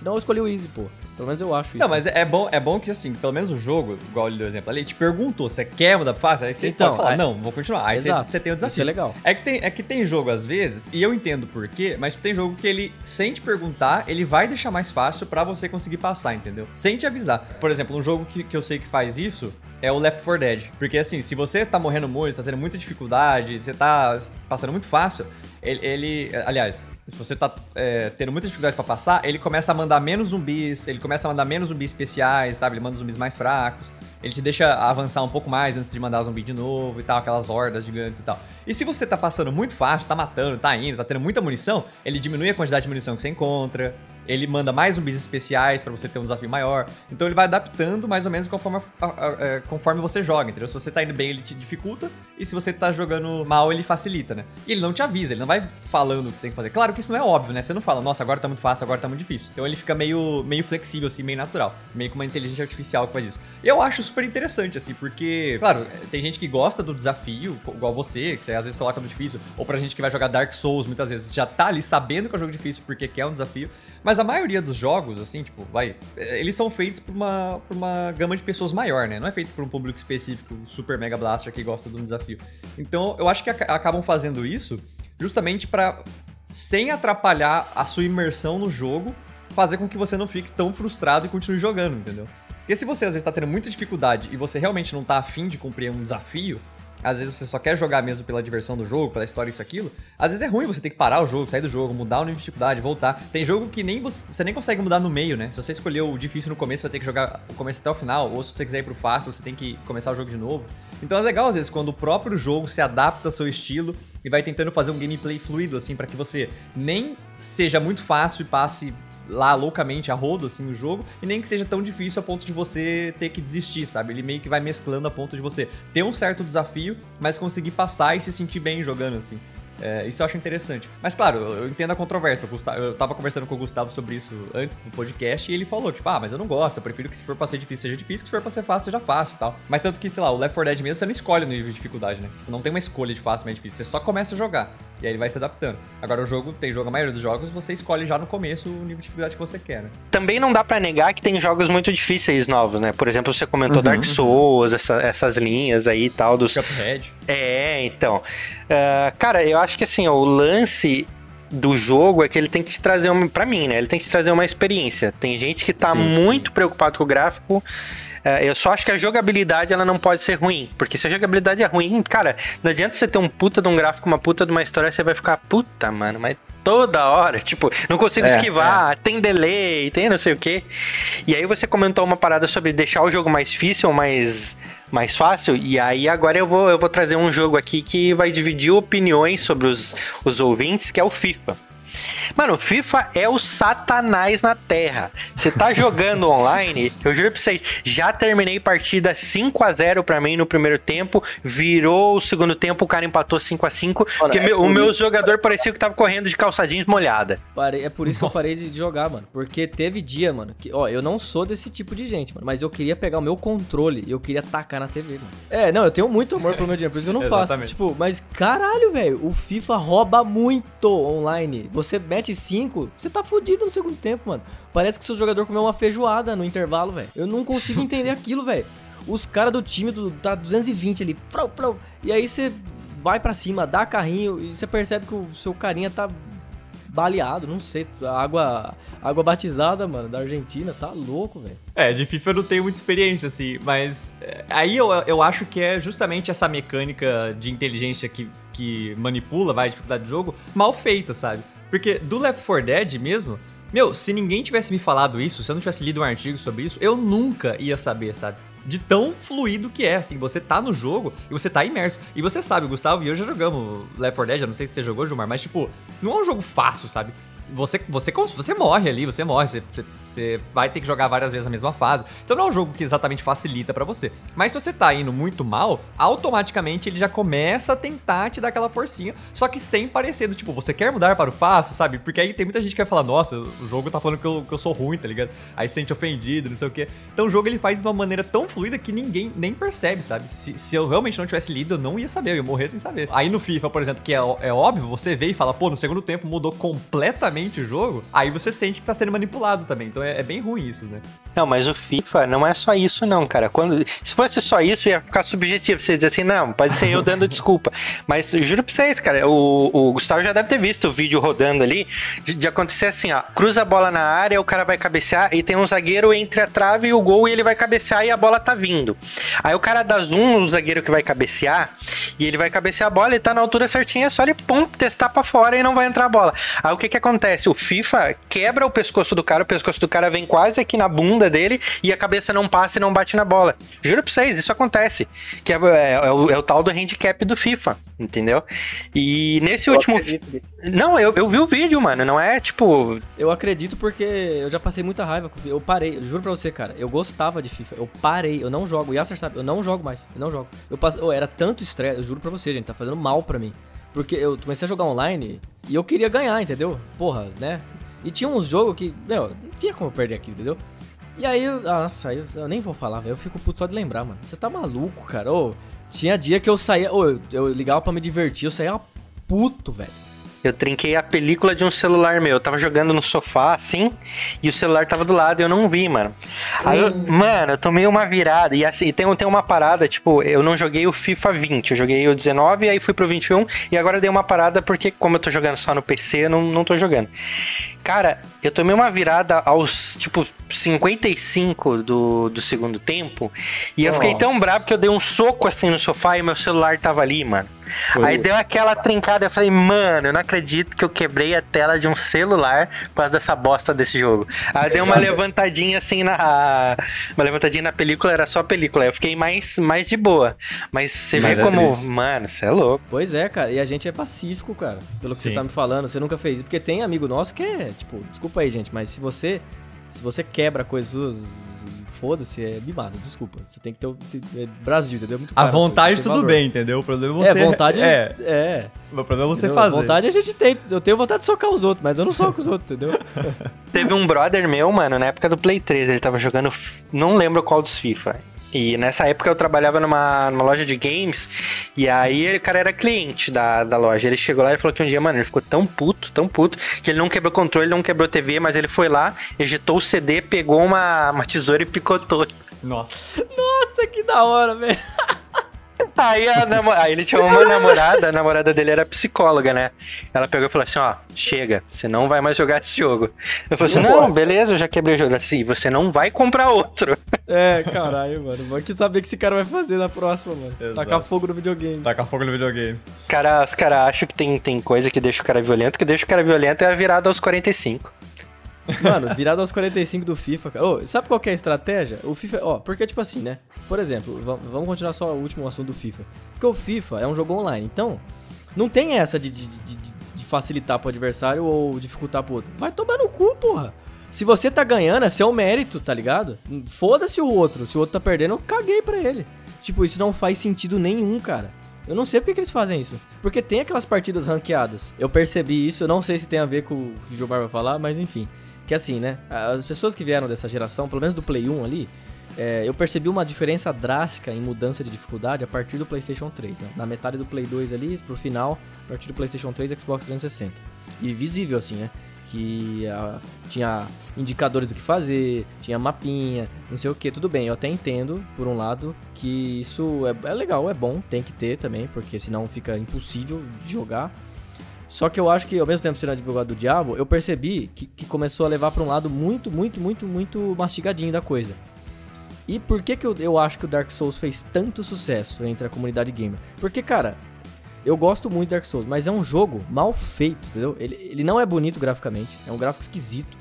A: Senão eu escolhi o easy, pô. Pelo menos eu acho isso.
B: Não, mas é é bom, é bom que, assim, pelo menos o jogo, igual ele deu exemplo ali, te perguntou, você quer mudar pra fácil? Aí você
A: Então,
B: pode falar,
A: aí-
B: não, vou continuar. Aí você, você tem o desafio.
A: Isso é legal.
B: É que, tem, é que tem jogo às vezes, e eu entendo por quê, mas tem jogo que ele, sem te perguntar, ele vai deixar mais fácil pra você conseguir passar, entendeu? Sem te avisar. Por exemplo, um jogo que, que eu sei que faz isso é o Left 4 Dead. Porque assim, se você tá morrendo muito, tá tendo muita dificuldade, você tá passando muito fácil, ele. ele- aliás, se você tá é, tendo muita dificuldade pra passar, ele começa a mandar menos zumbis, ele começa a mandar menos zumbis especiais, sabe? Ele manda zumbis mais fracos. Ele te deixa avançar um pouco mais antes de mandar zumbi de novo e tal, aquelas hordas gigantes e tal. E se você tá passando muito fácil, tá matando, tá indo, tá tendo muita munição, ele diminui a quantidade de munição que você encontra, ele manda mais zumbis especiais pra você ter um desafio maior. Então ele vai adaptando mais ou menos conforme, a- a- a- é, conforme você joga, entendeu? Se você tá indo bem, ele te dificulta, e se você tá jogando mal, ele facilita, né? E ele não te avisa, ele não vai falando o que você tem que fazer. Claro que isso não é óbvio, né? Você não fala, nossa, agora tá muito fácil, agora tá muito difícil. Então ele fica meio, meio flexível, assim, meio natural. Meio com uma inteligência artificial que faz isso. E eu acho super interessante, assim, porque, claro, tem gente que gosta do desafio, igual você, que você às vezes coloca no difícil, ou pra gente que vai jogar Dark Souls, muitas vezes já tá ali sabendo que é um jogo difícil porque quer um desafio. Mas a maioria dos jogos, assim, tipo, vai, eles são feitos por uma, por uma gama de pessoas maior, né? Não é feito por um público específico, super mega blaster que gosta de um desafio. Então, eu acho que aca- acabam fazendo isso justamente pra, sem atrapalhar a sua imersão no jogo, fazer com que você não fique tão frustrado e continue jogando, entendeu? Porque se você às vezes tá tendo muita dificuldade e você realmente não tá afim de cumprir um desafio, às vezes você só quer jogar mesmo pela diversão do jogo, pela história, isso, aquilo, às vezes é ruim você ter que parar o jogo, sair do jogo, mudar o nível de dificuldade, voltar. Tem jogo que nem você, você nem consegue mudar no meio, né? Se você escolheu o difícil no começo, vai ter que jogar o começo até o final, ou se você quiser ir pro fácil, você tem que começar o jogo de novo. Então é legal às vezes quando o próprio jogo se adapta ao seu estilo e vai tentando fazer um gameplay fluido assim para que você nem seja muito fácil e passe lá loucamente a rodo, assim, no jogo, e nem que seja tão difícil a ponto de você ter que desistir, sabe? Ele meio que vai mesclando a ponto de você ter um certo desafio, mas conseguir passar e se sentir bem jogando, assim. É, isso eu acho interessante. Mas claro, eu entendo a controvérsia. Eu tava conversando com o Gustavo sobre isso antes do podcast e ele falou, tipo, ah, mas eu não gosto, eu prefiro que se for pra ser difícil seja difícil, que se for pra ser fácil seja fácil e tal. Mas tanto que, sei lá, o Left 4 Dead mesmo você não escolhe no nível de dificuldade, né? Tipo, não tem uma escolha de fácil mais difícil, você só começa a jogar. E aí ele vai se adaptando. Agora o jogo, tem jogo, a maioria dos jogos, você escolhe já no começo o nível de dificuldade que você quer, né?
C: Também não dá para negar que tem jogos muito difíceis novos, né? Por exemplo, você comentou uhum, Dark Souls, essa, essas linhas aí e tal dos.
B: Cuphead.
C: É, então. Uh, cara, eu acho que assim, o lance do jogo é que ele tem que te trazer uma. Pra mim, né? Ele tem que te trazer uma experiência. Tem gente que tá sim, muito sim. preocupado com o gráfico eu só acho que a jogabilidade ela não pode ser ruim. Porque se a jogabilidade é ruim, cara, não adianta você ter um puta de um gráfico, uma puta de uma história, você vai ficar, puta, mano, mas toda hora, tipo, não consigo é, esquivar, é. tem delay, tem não sei o que. E aí você comentou uma parada sobre deixar o jogo mais difícil, mais mais fácil. E aí agora eu vou, eu vou trazer um jogo aqui que vai dividir opiniões sobre os, os ouvintes, que é o FIFA. Mano, FIFA é o satanás na Terra. Você tá <laughs> jogando online, eu juro pra vocês, já terminei partida 5 a 0 pra mim no primeiro tempo, virou o segundo tempo, o cara empatou 5 a 5 porque é meu, o meu jogador parecia que tava correndo de calçadinhos molhada.
A: É por isso Nossa. que eu parei de jogar, mano. Porque teve dia, mano, que, ó, eu não sou desse tipo de gente, mano, mas eu queria pegar o meu controle e eu queria tacar na TV, mano. É, não, eu tenho muito amor pro meu dinheiro, por isso que eu não <laughs> faço. Tipo, mas caralho, velho, o FIFA rouba muito online. Você mete 5, você tá fudido no segundo tempo, mano. Parece que seu jogador comeu uma feijoada no intervalo, velho. Eu não consigo entender aquilo, velho. Os caras do time do, tá 220 ali, prou, prou, e aí você vai para cima, dá carrinho e você percebe que o seu carinha tá baleado, não sei. Água, água batizada, mano, da Argentina, tá louco, velho.
B: É, de FIFA eu não tenho muita experiência, assim, mas é, aí eu, eu acho que é justamente essa mecânica de inteligência que, que manipula, vai, dificuldade do jogo, mal feita, sabe? Porque do Left 4 Dead mesmo, meu, se ninguém tivesse me falado isso, se eu não tivesse lido um artigo sobre isso, eu nunca ia saber, sabe? De tão fluido que é, assim, você tá no jogo e você tá imerso. E você sabe, Gustavo e eu já jogamos Left 4 Dead, eu não sei se você jogou, Gilmar, mas tipo, não é um jogo fácil, sabe? Você, você, você morre ali, você morre, você, você você vai ter que jogar várias vezes a mesma fase. Então não é um jogo que exatamente facilita para você. Mas se você tá indo muito mal, automaticamente ele já começa a tentar te dar aquela forcinha, só que sem parecer do tipo, você quer mudar para o fácil, sabe? Porque aí tem muita gente que vai falar, nossa, o jogo tá falando que eu, que eu sou ruim, tá ligado? Aí se sente ofendido, não sei o quê. Então o jogo ele faz de uma maneira tão fluida que ninguém nem percebe, sabe? Se, se eu realmente não tivesse lido, eu não ia saber, eu ia morrer sem saber. Aí no FIFA, por exemplo, que é, é óbvio, você vê e fala, pô, no segundo tempo mudou completamente o jogo, aí você sente que tá sendo manipulado também. Então é, é bem ruim isso, né?
C: Não, mas o FIFA não é só isso, não, cara. Quando, se fosse só isso, ia ficar subjetivo. Você dizer assim, não, pode ser eu dando <laughs> desculpa. Mas juro pra vocês, cara, o, o Gustavo já deve ter visto o vídeo rodando ali de, de, acontecer assim, ó. Cruza a bola na área, o cara vai cabecear e tem um zagueiro entre a trave e o gol e ele vai cabecear e a bola tá vindo. Aí o cara dá zoom no zagueiro que vai cabecear e ele vai cabecear a bola e tá na altura certinha, é só ele pum, testar pra fora e não vai entrar a bola. Aí o que que acontece? O FIFA quebra o pescoço do cara, o pescoço do cara vem quase aqui na bunda dele e a cabeça não passa e não bate na bola. Juro pra vocês, isso acontece. Que é, é, é, o, é o, tal do handicap do FIFA, entendeu? E nesse eu último. Não, eu, eu vi o vídeo, mano. Não é tipo.
A: Eu acredito porque eu já passei muita raiva com Eu parei, juro pra você, cara. Eu gostava de FIFA. Eu parei, eu não jogo. Yasser sabe, eu não jogo mais. Eu não jogo. Eu oh, era tanto estresse, eu juro pra você, gente, tá fazendo mal pra mim. Porque eu comecei a jogar online e eu queria ganhar, entendeu? Porra, né? E tinha uns jogos que, meu, não tinha como perder aqui, entendeu? E aí, eu, nossa, eu, eu nem vou falar, velho. Eu fico puto só de lembrar, mano. Você tá maluco, cara? Ô, tinha dia que eu saía, ô, eu, eu ligava pra me divertir, eu saía puto, velho.
C: Eu trinquei a película de um celular meu. Eu tava jogando no sofá, assim, e o celular tava do lado e eu não vi, mano. Aí, eu,
A: Hum.
C: mano, eu tomei uma virada. E assim, tem, tem uma parada, tipo, eu não joguei o FIFA 20. Eu joguei o 19, aí fui pro 21. E agora eu dei uma parada porque, como eu tô jogando só no PC, eu não, não tô jogando. Cara, eu tomei uma virada aos, tipo, 55 do, do segundo tempo. E eu fiquei tão bravo que eu dei um soco assim no sofá e meu celular tava ali, mano. Aí deu aquela trincada, eu falei, mano, eu não acredito que eu quebrei a tela de um celular por causa dessa bosta desse jogo. Aí deu uma levantadinha assim na. Uma levantadinha na película, era só a película. Aí eu fiquei mais, mais de boa. Mas você
B: Mas
C: vê
B: é
C: como.
B: triste.
C: Mano, você é louco.
A: Pois é, cara, e a gente é pacífico, cara. Pelo que
B: Sim.
A: você tá me falando, você nunca fez isso. Porque tem amigo nosso que é, tipo, desculpa aí, gente, mas se você. Se você quebra coisas foda-se, é mimado, desculpa. Você tem que ter o. é Brasil, entendeu? É Muito
B: A vontade tudo
A: valor.
B: bem, entendeu? O problema é você...
A: É, vontade <laughs>
B: É,
A: é.
B: o problema é você
A: entendeu?
B: fazer.
A: Vontade a gente tem. Eu tenho vontade de socar os outros, mas eu não soco os outros, entendeu?
C: Teve um brother meu, mano, na época do Play 3, ele tava jogando. Não lembro qual dos FIFA. E nessa época eu trabalhava numa, numa loja de games. E aí o cara era cliente da, da loja. Ele chegou lá e falou que um dia, mano, ele ficou tão puto, tão puto, que ele não quebrou controle, não quebrou TV, mas ele foi lá, ejetou o CD, pegou uma, uma tesoura e picotou.
B: Nossa.
A: Nossa, que da hora, velho. <laughs>
C: Aí, a namo- aí ele tinha uma namorada, a namorada dele era psicóloga, né? Ela pegou e falou assim: ó, chega, você não vai mais jogar esse jogo. Eu falei assim: não, beleza, eu já quebrei o jogo. Assim, você não vai comprar outro.
A: É, caralho, mano. Vou aqui saber o que esse cara vai fazer na próxima, mano.
B: Exato.
A: Tacar fogo no videogame.
B: Taca fogo no videogame.
C: Cara, os caras acham que tem, tem coisa que deixa o cara violento, que deixa o cara violento é a virada aos 45.
A: Mano, virado aos 45 do FIFA, cara. Ô, sabe qual é a estratégia? O FIFA, ó, porque tipo assim, né? Por exemplo, va- vamos continuar só o último assunto do FIFA. Porque o FIFA é um jogo online, então não tem essa de, de, de- de facilitar pro adversário ou dificultar pro outro. Vai tomar no cu, porra. Se você tá ganhando, é seu mérito, tá ligado? Foda-se o outro. Se o outro tá perdendo, eu caguei pra ele. Tipo, isso não faz sentido nenhum, cara. Eu não sei porque que eles fazem isso. Porque tem aquelas partidas ranqueadas. Eu percebi isso, eu não sei se tem a ver com o que o Gilmar vai falar, mas enfim. Que assim, né? As pessoas que vieram dessa geração, pelo menos do Play 1 ali, é, eu percebi uma diferença drástica em mudança de dificuldade a partir do PlayStation 3, né? Na metade do Play 2 ali, pro final, a partir do PlayStation 3 e Xbox 360. E visível, assim, né? Que ah, tinha indicadores do que fazer, tinha mapinha, não sei o que. Tudo bem, eu até entendo, por um lado, que isso é, é legal, é bom, tem que ter também, porque senão fica impossível de jogar. Só que eu acho que, ao mesmo tempo sendo advogado do diabo, eu percebi que, que começou a levar pra um lado muito, muito, muito, muito mastigadinho da coisa. E por que, que eu, eu acho que o Dark Souls fez tanto sucesso entre a comunidade gamer? Porque, cara, eu gosto muito de Dark Souls, mas é um jogo mal feito, entendeu? Ele, ele não é bonito graficamente, é um gráfico esquisito.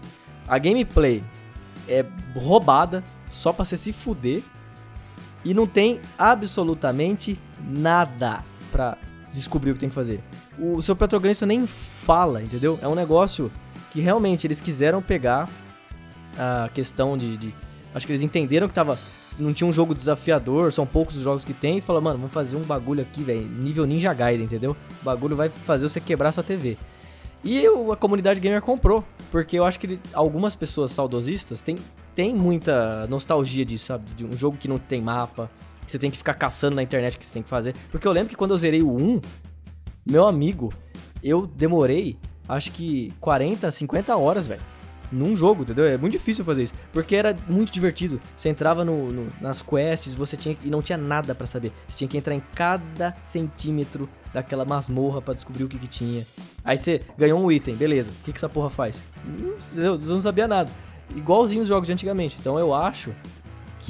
A: A gameplay é roubada só pra você se fuder. E não tem absolutamente nada pra descobrir o que tem que fazer. O seu protagonista nem fala, entendeu? É um negócio que realmente eles quiseram pegar a questão de. de- acho que eles entenderam que tava. Não tinha um jogo desafiador, são poucos os jogos que tem, e falaram, mano, vamos fazer um bagulho aqui, velho, nível Ninja Gaiden, entendeu? O bagulho vai fazer você quebrar sua TV. E a comunidade gamer comprou, porque eu acho que algumas pessoas saudosistas têm, têm muita nostalgia disso, sabe? De um jogo que não tem mapa, que você tem que ficar caçando na internet que você tem que fazer. Porque eu lembro que quando eu zerei o 1, meu amigo, eu demorei acho que 40, 50 horas, velho. Num jogo, entendeu? É muito difícil fazer isso. Porque era muito divertido. Você entrava no, no- nas quests, você tinha e não tinha nada pra saber. Você tinha que entrar em cada centímetro daquela masmorra pra descobrir o que, que tinha. Aí você ganhou um item, beleza. O que, que essa porra faz? Eu não sabia nada. Igualzinho os jogos de antigamente. Então eu acho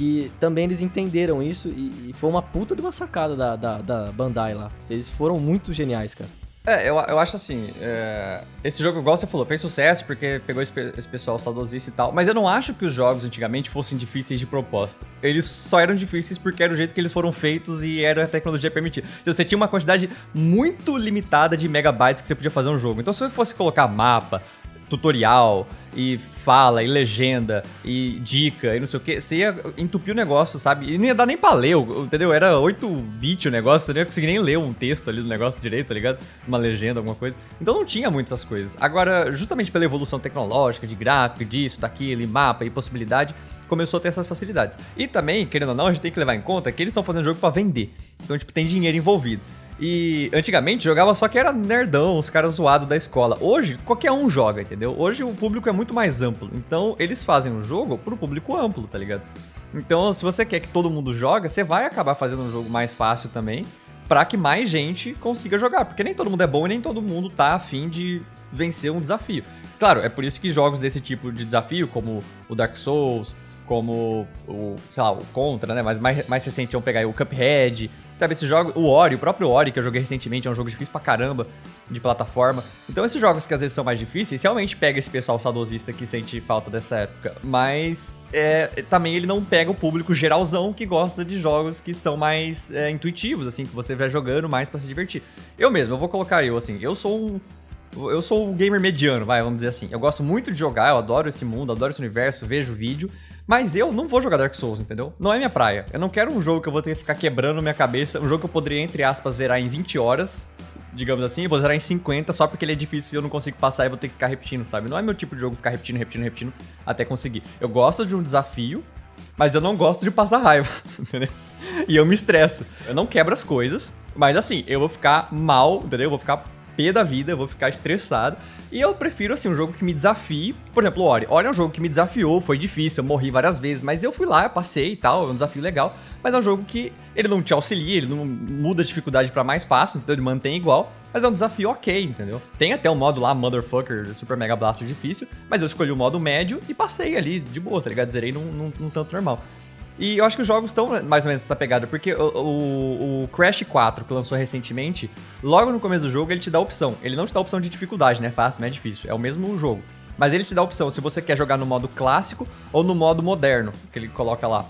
A: que também eles entenderam isso e, e foi uma puta de uma sacada da, da, da Bandai lá. Eles foram muito geniais, cara.
B: É, eu, eu acho assim, é, esse jogo, igual você falou, fez sucesso porque pegou esse, esse pessoal saudosista e tal, mas eu não acho que os jogos antigamente fossem difíceis de propósito. Eles só eram difíceis porque era o jeito que eles foram feitos e era a tecnologia permitida. Então você tinha uma quantidade muito limitada de megabytes que você podia fazer um jogo. Então se você fosse colocar mapa, tutorial e fala e legenda e dica e não sei o que, você ia entupir o negócio, sabe? E não ia dar nem pra ler, entendeu? Era 8-bit o negócio, você não ia conseguir nem ler um texto ali do negócio direito, tá ligado? Uma legenda, alguma coisa. Então não tinha muitas coisas. Agora, justamente pela evolução tecnológica, de gráfico, disso, daquilo, e mapa e possibilidade, começou a ter essas facilidades. E também, querendo ou não, a gente tem que levar em conta que eles estão fazendo jogo pra vender. Então, tipo, tem dinheiro envolvido. E antigamente jogava só que era nerdão, os caras zoados da escola. Hoje, qualquer um joga, entendeu? Hoje o público é muito mais amplo. Então, eles fazem um jogo pro público amplo, tá ligado? Então, se você quer que todo mundo joga, você vai acabar fazendo um jogo mais fácil também, para que mais gente consiga jogar, porque nem todo mundo é bom e nem todo mundo tá afim de vencer um desafio. Claro, é por isso que jogos desse tipo de desafio, como o Dark Souls, como o, sei lá, o Contra, né? Mas mais, mais recente vamos pegar aí o Cuphead. Sabe, esse jogo, o Ori, o próprio Ori que eu joguei recentemente, é um jogo difícil pra caramba de plataforma. Então esses jogos que às vezes são mais difíceis, realmente pega esse pessoal saudosista que sente falta dessa época. Mas é, também ele não pega o público geralzão que gosta de jogos que são mais é, intuitivos, assim, que você vai jogando mais para se divertir. Eu mesmo, eu vou colocar eu, assim, eu sou um eu sou um gamer mediano, vai, vamos dizer assim. Eu gosto muito de jogar, eu adoro esse mundo, adoro esse universo, vejo vídeo, mas eu não vou jogar Dark Souls, entendeu? Não é minha praia. Eu não quero um jogo que eu vou ter que ficar quebrando minha cabeça, um jogo que eu poderia, entre aspas, zerar em 20 horas, digamos assim, vou zerar em 50 só porque ele é difícil e eu não consigo passar e vou ter que ficar repetindo, sabe? Não é meu tipo de jogo ficar repetindo, repetindo, repetindo até conseguir. Eu gosto de um desafio, mas eu não gosto de passar raiva, <laughs> entendeu? E eu me estresso. Eu não quebro as coisas, mas assim, eu vou ficar mal, entendeu? Eu vou ficar pé da vida, eu vou ficar estressado. E eu prefiro, assim, um jogo que me desafie. Por exemplo, Ori. Ori é um jogo que me desafiou, foi difícil, eu morri várias vezes, mas eu fui lá, eu passei e tal, é um desafio legal. Mas é um jogo que ele não te auxilia, ele não muda a dificuldade para mais fácil, então ele mantém igual. Mas é um desafio ok, entendeu? Tem até um modo lá, Motherfucker, Super Mega Blaster difícil, mas eu escolhi o modo médio e passei ali, de boa, tá ligado? Zerei num, num, num tanto normal. E eu acho que os jogos estão mais ou menos nessa pegada, porque o, o, o, Crash 4, que lançou recentemente, logo no começo do jogo ele te dá opção. Ele não te dá opção de dificuldade, né? Fácil, não é difícil. É o mesmo jogo. Mas ele te dá opção se você quer jogar no modo clássico ou no modo moderno, que ele coloca lá.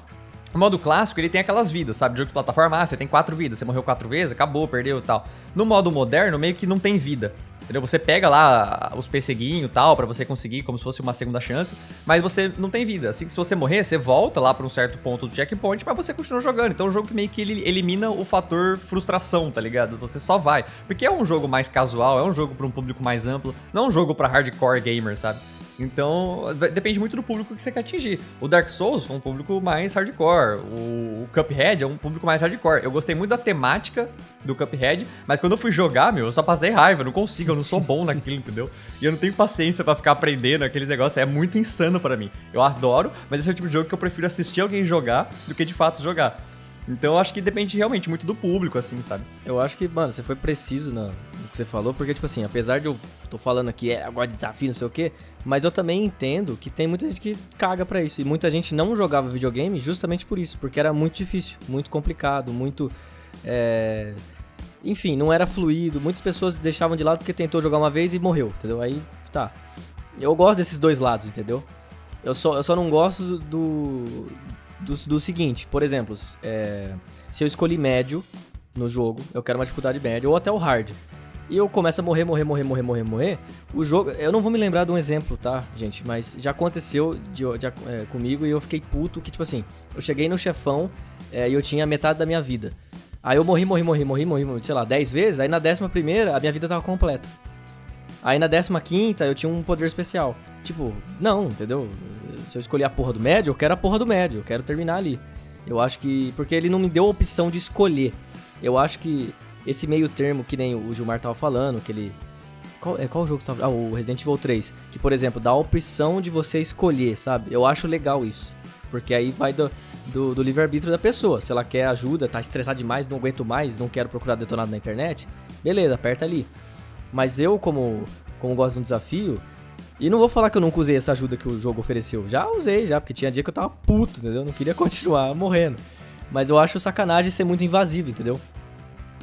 B: O modo clássico, ele tem aquelas vidas, sabe? Jogo de plataforma, ah, você tem quatro vidas, você morreu quatro vezes, acabou, perdeu e tal. No modo moderno, meio que não tem vida. Entendeu? Você pega lá os perseguinhos e tal, para você conseguir como se fosse uma segunda chance, mas você não tem vida. Assim que se você morrer, você volta lá para um certo ponto do checkpoint, mas você continua jogando. Então um jogo meio que ele elimina o fator frustração, tá ligado? Você só vai. Porque é um jogo mais casual, é um jogo para um público mais amplo, não é um jogo para hardcore gamer, sabe? Então, depende muito do público que você quer atingir. O Dark Souls foi um público mais hardcore. O, Cuphead é um público mais hardcore. Eu gostei muito da temática do Cuphead, mas quando eu fui jogar, meu, eu só passei raiva. Eu não consigo, eu não sou bom naquilo, entendeu? E eu não tenho paciência para ficar aprendendo aqueles negócios. É muito insano para mim. Eu adoro, mas esse é o tipo de jogo que eu prefiro assistir alguém jogar do que de fato jogar. Então eu acho que depende realmente muito do público, assim, sabe?
A: Eu acho que, mano, você foi preciso no, no que você falou, porque, tipo assim, apesar de eu tô falando aqui, é, agora de desafio, não sei o quê, mas eu também entendo que tem muita gente que caga para isso. E muita gente não jogava videogame justamente por isso, porque era muito difícil, muito complicado, muito. É... Enfim, não era fluido. Muitas pessoas deixavam de lado porque tentou jogar uma vez e morreu, entendeu? Aí, tá. Eu gosto desses dois lados, entendeu? Eu só, eu só não gosto do, do, do seguinte, por exemplo, é, se eu escolhi médio no jogo, eu quero uma dificuldade média, ou até o hard, e eu começo a morrer, morrer, morrer, morrer, morrer, morrer, o jogo. Eu não vou me lembrar de um exemplo, tá, gente? Mas já aconteceu de, de, é, comigo e eu fiquei puto que, tipo assim, eu cheguei no chefão é, e eu tinha metade da minha vida. Aí eu morri, morri, morri, morri, morri, sei lá, 10 vezes, aí na décima primeira a minha vida tava completa. Aí na 15 eu tinha um poder especial. Tipo, não, entendeu? Se eu escolher a porra do médio, eu quero a porra do médio, eu quero terminar ali. Eu acho que. Porque ele não me deu a opção de escolher. Eu acho que esse meio termo que nem o Gilmar tava falando, que ele. Qual, é, qual jogo você tava. Ah, o Resident Evil 3. Que, por exemplo, dá a opção de você escolher, sabe? Eu acho legal isso. Porque aí vai do, do, do livre-arbítrio da pessoa. Se ela quer ajuda, tá estressada demais, não aguento mais, não quero procurar detonado na internet, beleza, aperta ali. Mas eu, como, como gosto de um desafio, e não vou falar que eu nunca usei essa ajuda que o jogo ofereceu. Já usei, já, porque tinha dia que eu tava puto, entendeu? Não queria <laughs> continuar morrendo. Mas eu acho sacanagem ser muito invasivo, entendeu?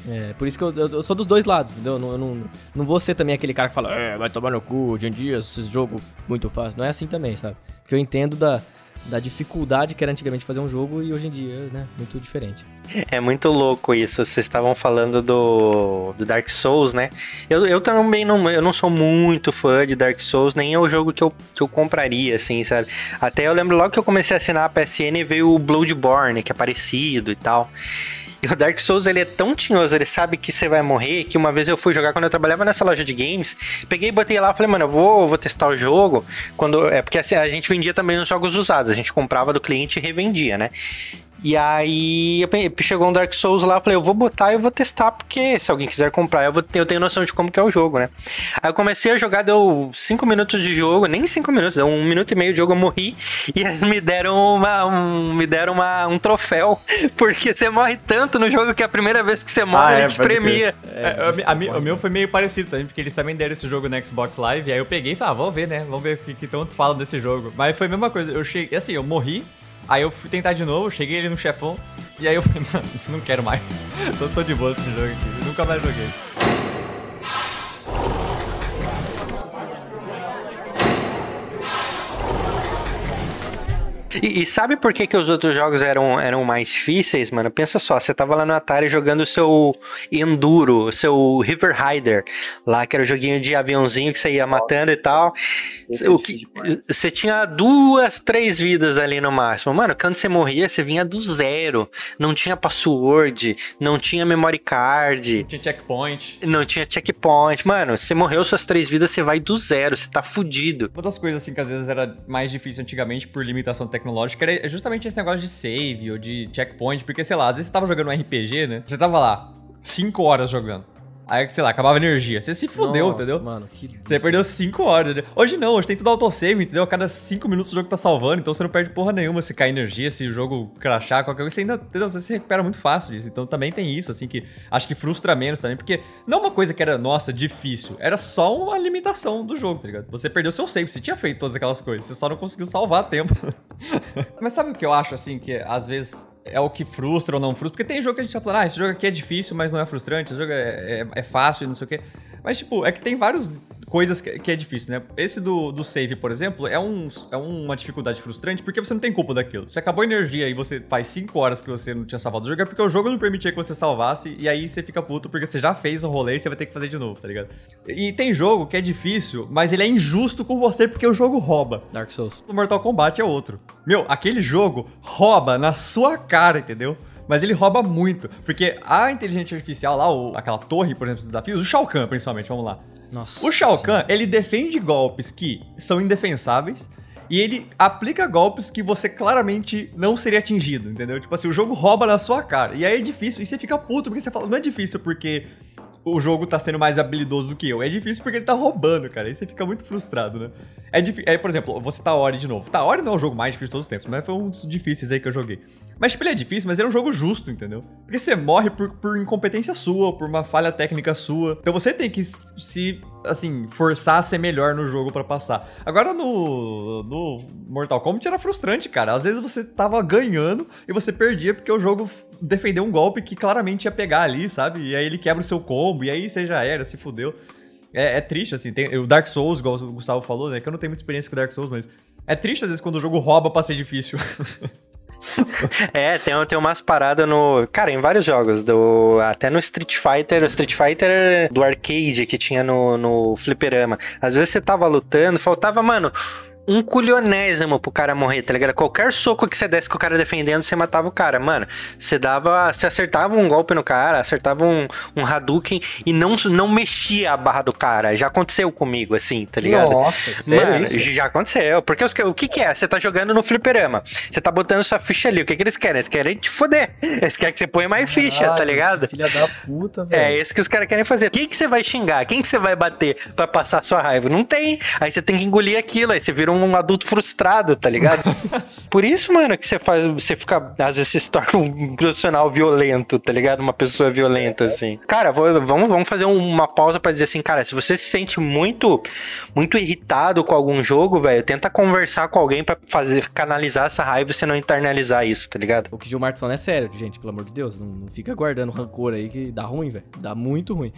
A: É, por isso que eu, eu, sou dos dois lados, entendeu? Eu não, eu não, não vou ser também aquele cara que fala, é, vai tomar no cu, hoje em dia, esse jogo muito fácil. Não é assim também, sabe? Porque eu entendo da, da dificuldade que era antigamente fazer um jogo e hoje em dia, né, muito diferente.
C: É muito louco isso. Vocês estavam falando do, do Dark Souls, né? Eu, eu também não, eu não sou muito fã de Dark Souls, nem é o jogo que eu, que eu compraria, assim, sabe? Até eu lembro logo que eu comecei a assinar a PSN veio o Bloodborne, que é parecido e tal. E o Dark Souls, ele é tão tinhoso, ele sabe que você vai morrer, que uma vez eu fui jogar quando eu trabalhava nessa loja de games, peguei e botei lá, falei, mano, eu vou, vou testar o jogo, quando é porque assim, a gente vendia também os jogos usados, a gente comprava do cliente e revendia, né? E aí chegou um Dark Souls lá, falei, eu vou botar e eu vou testar, porque se alguém quiser comprar, eu, vou eu tenho noção de como que é o jogo, né? Aí eu comecei a jogar, deu 5 minutos de jogo, nem 5 minutos, deu um minuto e meio de jogo, eu morri, <laughs> e eles me deram uma, um, me deram uma, um troféu, <laughs> porque você morre tanto no jogo que a primeira vez que você morre, ah, é, te premia.
B: É, a, a, o meu foi meio parecido também, porque eles também deram esse jogo no Xbox Live, aí eu peguei e falei, ah, vamos ver, né? Vamos ver o que, que tanto falam desse jogo. Mas foi a mesma coisa, eu cheguei, assim, eu morri, Aí eu fui tentar de novo, cheguei ali no chefão, e aí eu falei, mano, não quero mais. <laughs> tô, tô de boa nesse jogo aqui, nunca mais joguei.
C: E, e, sabe por que, que os outros jogos eram, eram mais difíceis, mano? Pensa só, você tava lá no Atari jogando o seu Enduro, o seu River Rider, lá que era o joguinho de aviãozinho que você ia matando e tal. O que, você tinha duas, três vidas ali no máximo. Mano, quando você morria, você vinha do zero. Não tinha password, não tinha memory card.
B: Não tinha checkpoint.
C: Não tinha checkpoint. Mano, você morreu suas três vidas, você vai do zero, você tá fudido.
B: Uma das coisas assim que às vezes era mais difícil antigamente por limitação tecnológica era justamente esse negócio de save ou de checkpoint, porque sei lá, às vezes você tava jogando um RPG, né? Você tava lá, 5 horas jogando. Aí, sei lá, acabava a energia. Você se fudeu, Nossa, entendeu? Mano, que Você perdeu 5 horas. Entendeu? Hoje não, hoje tem tudo autosave, entendeu? A cada 5 minutos o jogo tá salvando, então você não perde porra nenhuma se cair energia, se o jogo crachar, qualquer coisa. Você ainda entendeu? Você se recupera muito fácil disso. Então também tem isso, assim, que acho que frustra menos também, porque não é uma coisa que era, nossa, difícil. Era só uma limitação do jogo, tá ligado? Você perdeu seu save, você tinha feito todas aquelas coisas, você só não conseguiu salvar a tempo. <laughs> Mas sabe o que eu acho, assim, que às vezes é o que frustra ou não frustra. Porque tem jogo que a gente tá falando, ah, esse jogo aqui é difícil, mas não é frustrante, esse jogo é, é, é fácil e não sei o quê. Mas, tipo, é que tem vários coisas que, que, é difícil, né? Esse do, do save, por exemplo, é, um, é uma dificuldade frustrante porque você não tem culpa daquilo. Se acabou a energia e você faz 5 horas que você não tinha salvado o jogo, é porque o jogo não permitia que você salvasse e aí você fica puto porque você já fez o rolê e você vai ter que fazer de novo, tá ligado? E tem jogo que é difícil, mas ele é injusto com você porque o jogo rouba.
A: Dark Souls.
B: O Mortal Kombat é outro. Meu, aquele jogo rouba na sua cara, entendeu? Mas ele rouba muito. Porque a inteligência artificial lá, o, aquela torre, por exemplo, dos desafios, o Shao Kahn, principalmente, vamos lá. Nossa. O Shao Kahn, ele defende golpes que são indefensáveis. E ele aplica golpes que você claramente não seria atingido, entendeu? Tipo assim, o jogo rouba na sua cara. E aí é difícil. E você fica puto porque você fala, não é difícil porque o jogo tá sendo mais habilidoso do que eu. É difícil porque ele tá roubando, cara. Aí você fica muito frustrado, né? É difícil. É, por exemplo, você tá Ori de novo. Tá, Ori não é o jogo mais difícil de todos os tempos, mas foi um dos difíceis aí que eu joguei. Mas, tipo, ele é difícil, mas ele é um jogo justo, entendeu? Porque você morre por, por incompetência sua, por uma falha técnica sua. Então você tem que se, assim, forçar a ser melhor no jogo para passar. Agora no, no Mortal Kombat era frustrante, cara. Às vezes você tava ganhando e você perdia porque o jogo defendeu um golpe que claramente ia pegar ali, sabe? E aí ele quebra o seu combo, e aí você já era, se fudeu. É, é triste, assim. Tem, o Dark Souls, igual o Gustavo falou, né? Que eu não tenho muita experiência com Dark Souls, mas. É triste às vezes quando o jogo rouba pra ser difícil. <laughs> <laughs>
C: é, tem, tem umas paradas no. Cara, em vários jogos. Do, até no Street Fighter. O Street Fighter do arcade que tinha no, no Fliperama. Às vezes você tava lutando, faltava, mano um culionésimo pro cara morrer, tá ligado? Qualquer soco que você desse com o cara defendendo, você matava o cara. Mano, você dava. Você acertava um golpe no cara, acertava um, um Hadouken e não, não mexia a barra do cara. Já aconteceu comigo, assim, tá ligado?
A: Nossa, sério? Mano, isso?
C: já aconteceu. Porque os, o que, que é? Você tá jogando no fliperama. Você tá botando sua ficha ali. O que, que eles querem? Eles querem te foder. Eles querem que você ponha mais ficha, tá ligado?
A: Filha da puta, velho.
C: É isso que os caras querem fazer. Quem que você vai xingar? Quem que você vai bater pra passar sua raiva? Não tem. Aí você tem que engolir aquilo. Aí você vira um um adulto frustrado, tá ligado? <laughs> Por isso, mano, que você faz, você fica, às vezes você se torna um profissional violento, tá ligado? Uma pessoa violenta, assim. Cara, vou, vamos, vamos fazer uma pausa para dizer assim, cara, se você se sente muito, muito irritado com algum jogo, velho, tenta conversar com alguém para fazer, canalizar essa raiva e você não internalizar isso, tá ligado?
A: O que o Gilmar tá falando é sério, gente, pelo amor de Deus. Não, não fica guardando rancor aí que dá ruim, velho. Dá muito ruim.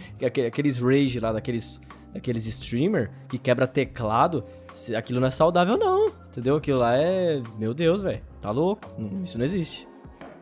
A: Aqueles rage lá, daqueles, daqueles streamer que quebra teclado, aquilo não é saudável, não. Entendeu? Aquilo lá é. Meu Deus, velho. Tá louco? Isso não existe.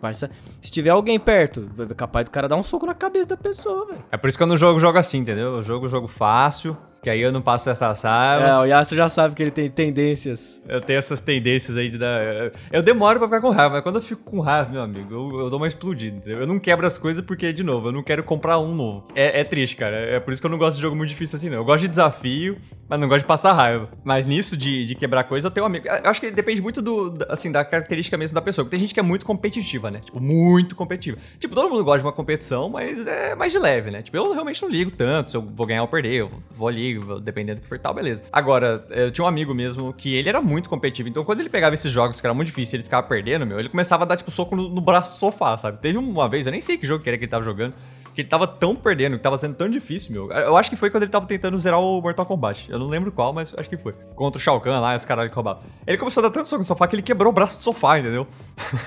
A: Vai Se tiver alguém perto, é capaz do cara dar um soco na cabeça da pessoa, velho.
B: É por isso que eu não jogo jogo assim, entendeu? Eu jogo jogo fácil, Que aí eu não passo essa raiva.
A: É, o Yasuo já sabe que ele tem tendências.
B: Eu tenho essas tendências aí de dar. Eu demoro pra ficar com raiva, mas quando eu fico com raiva, meu amigo, eu, eu dou uma explodida, entendeu? Eu não quebro as coisas porque, de novo, eu não quero comprar um novo. É, é triste, cara. É por isso que eu não gosto de jogo muito difícil assim, não. Eu gosto de desafio, mas não gosto de passar raiva. Mas nisso de, de quebrar coisa, eu tenho um amigo. Eu acho que depende muito do, assim, da característica mesmo da pessoa. Porque tem gente que é muito competitiva, né? Tipo, muito competitiva. Tipo, todo mundo gosta de uma competição, mas é mais de leve, né? Tipo, eu realmente não ligo tanto se eu vou ganhar ou perder. Eu vou dependendo do que for tal, beleza. Agora, eu tinha um amigo mesmo que ele era muito competitivo. Então, quando ele pegava esses jogos que era muito difícil ele ficava perdendo, meu, ele começava a dar, tipo, soco no, no braço do sofá, sabe? Teve uma vez, eu nem sei que jogo que era que ele tava jogando que ele tava tão perdendo, que tava sendo tão difícil, meu. Eu acho que foi quando ele tava tentando zerar o Mortal Kombat. Eu não lembro qual, mas acho que foi. Contra o Shao Kahn lá, os caras que roubavam. Ele começou a dar tanto soco no sofá que ele quebrou o braço do sofá, entendeu?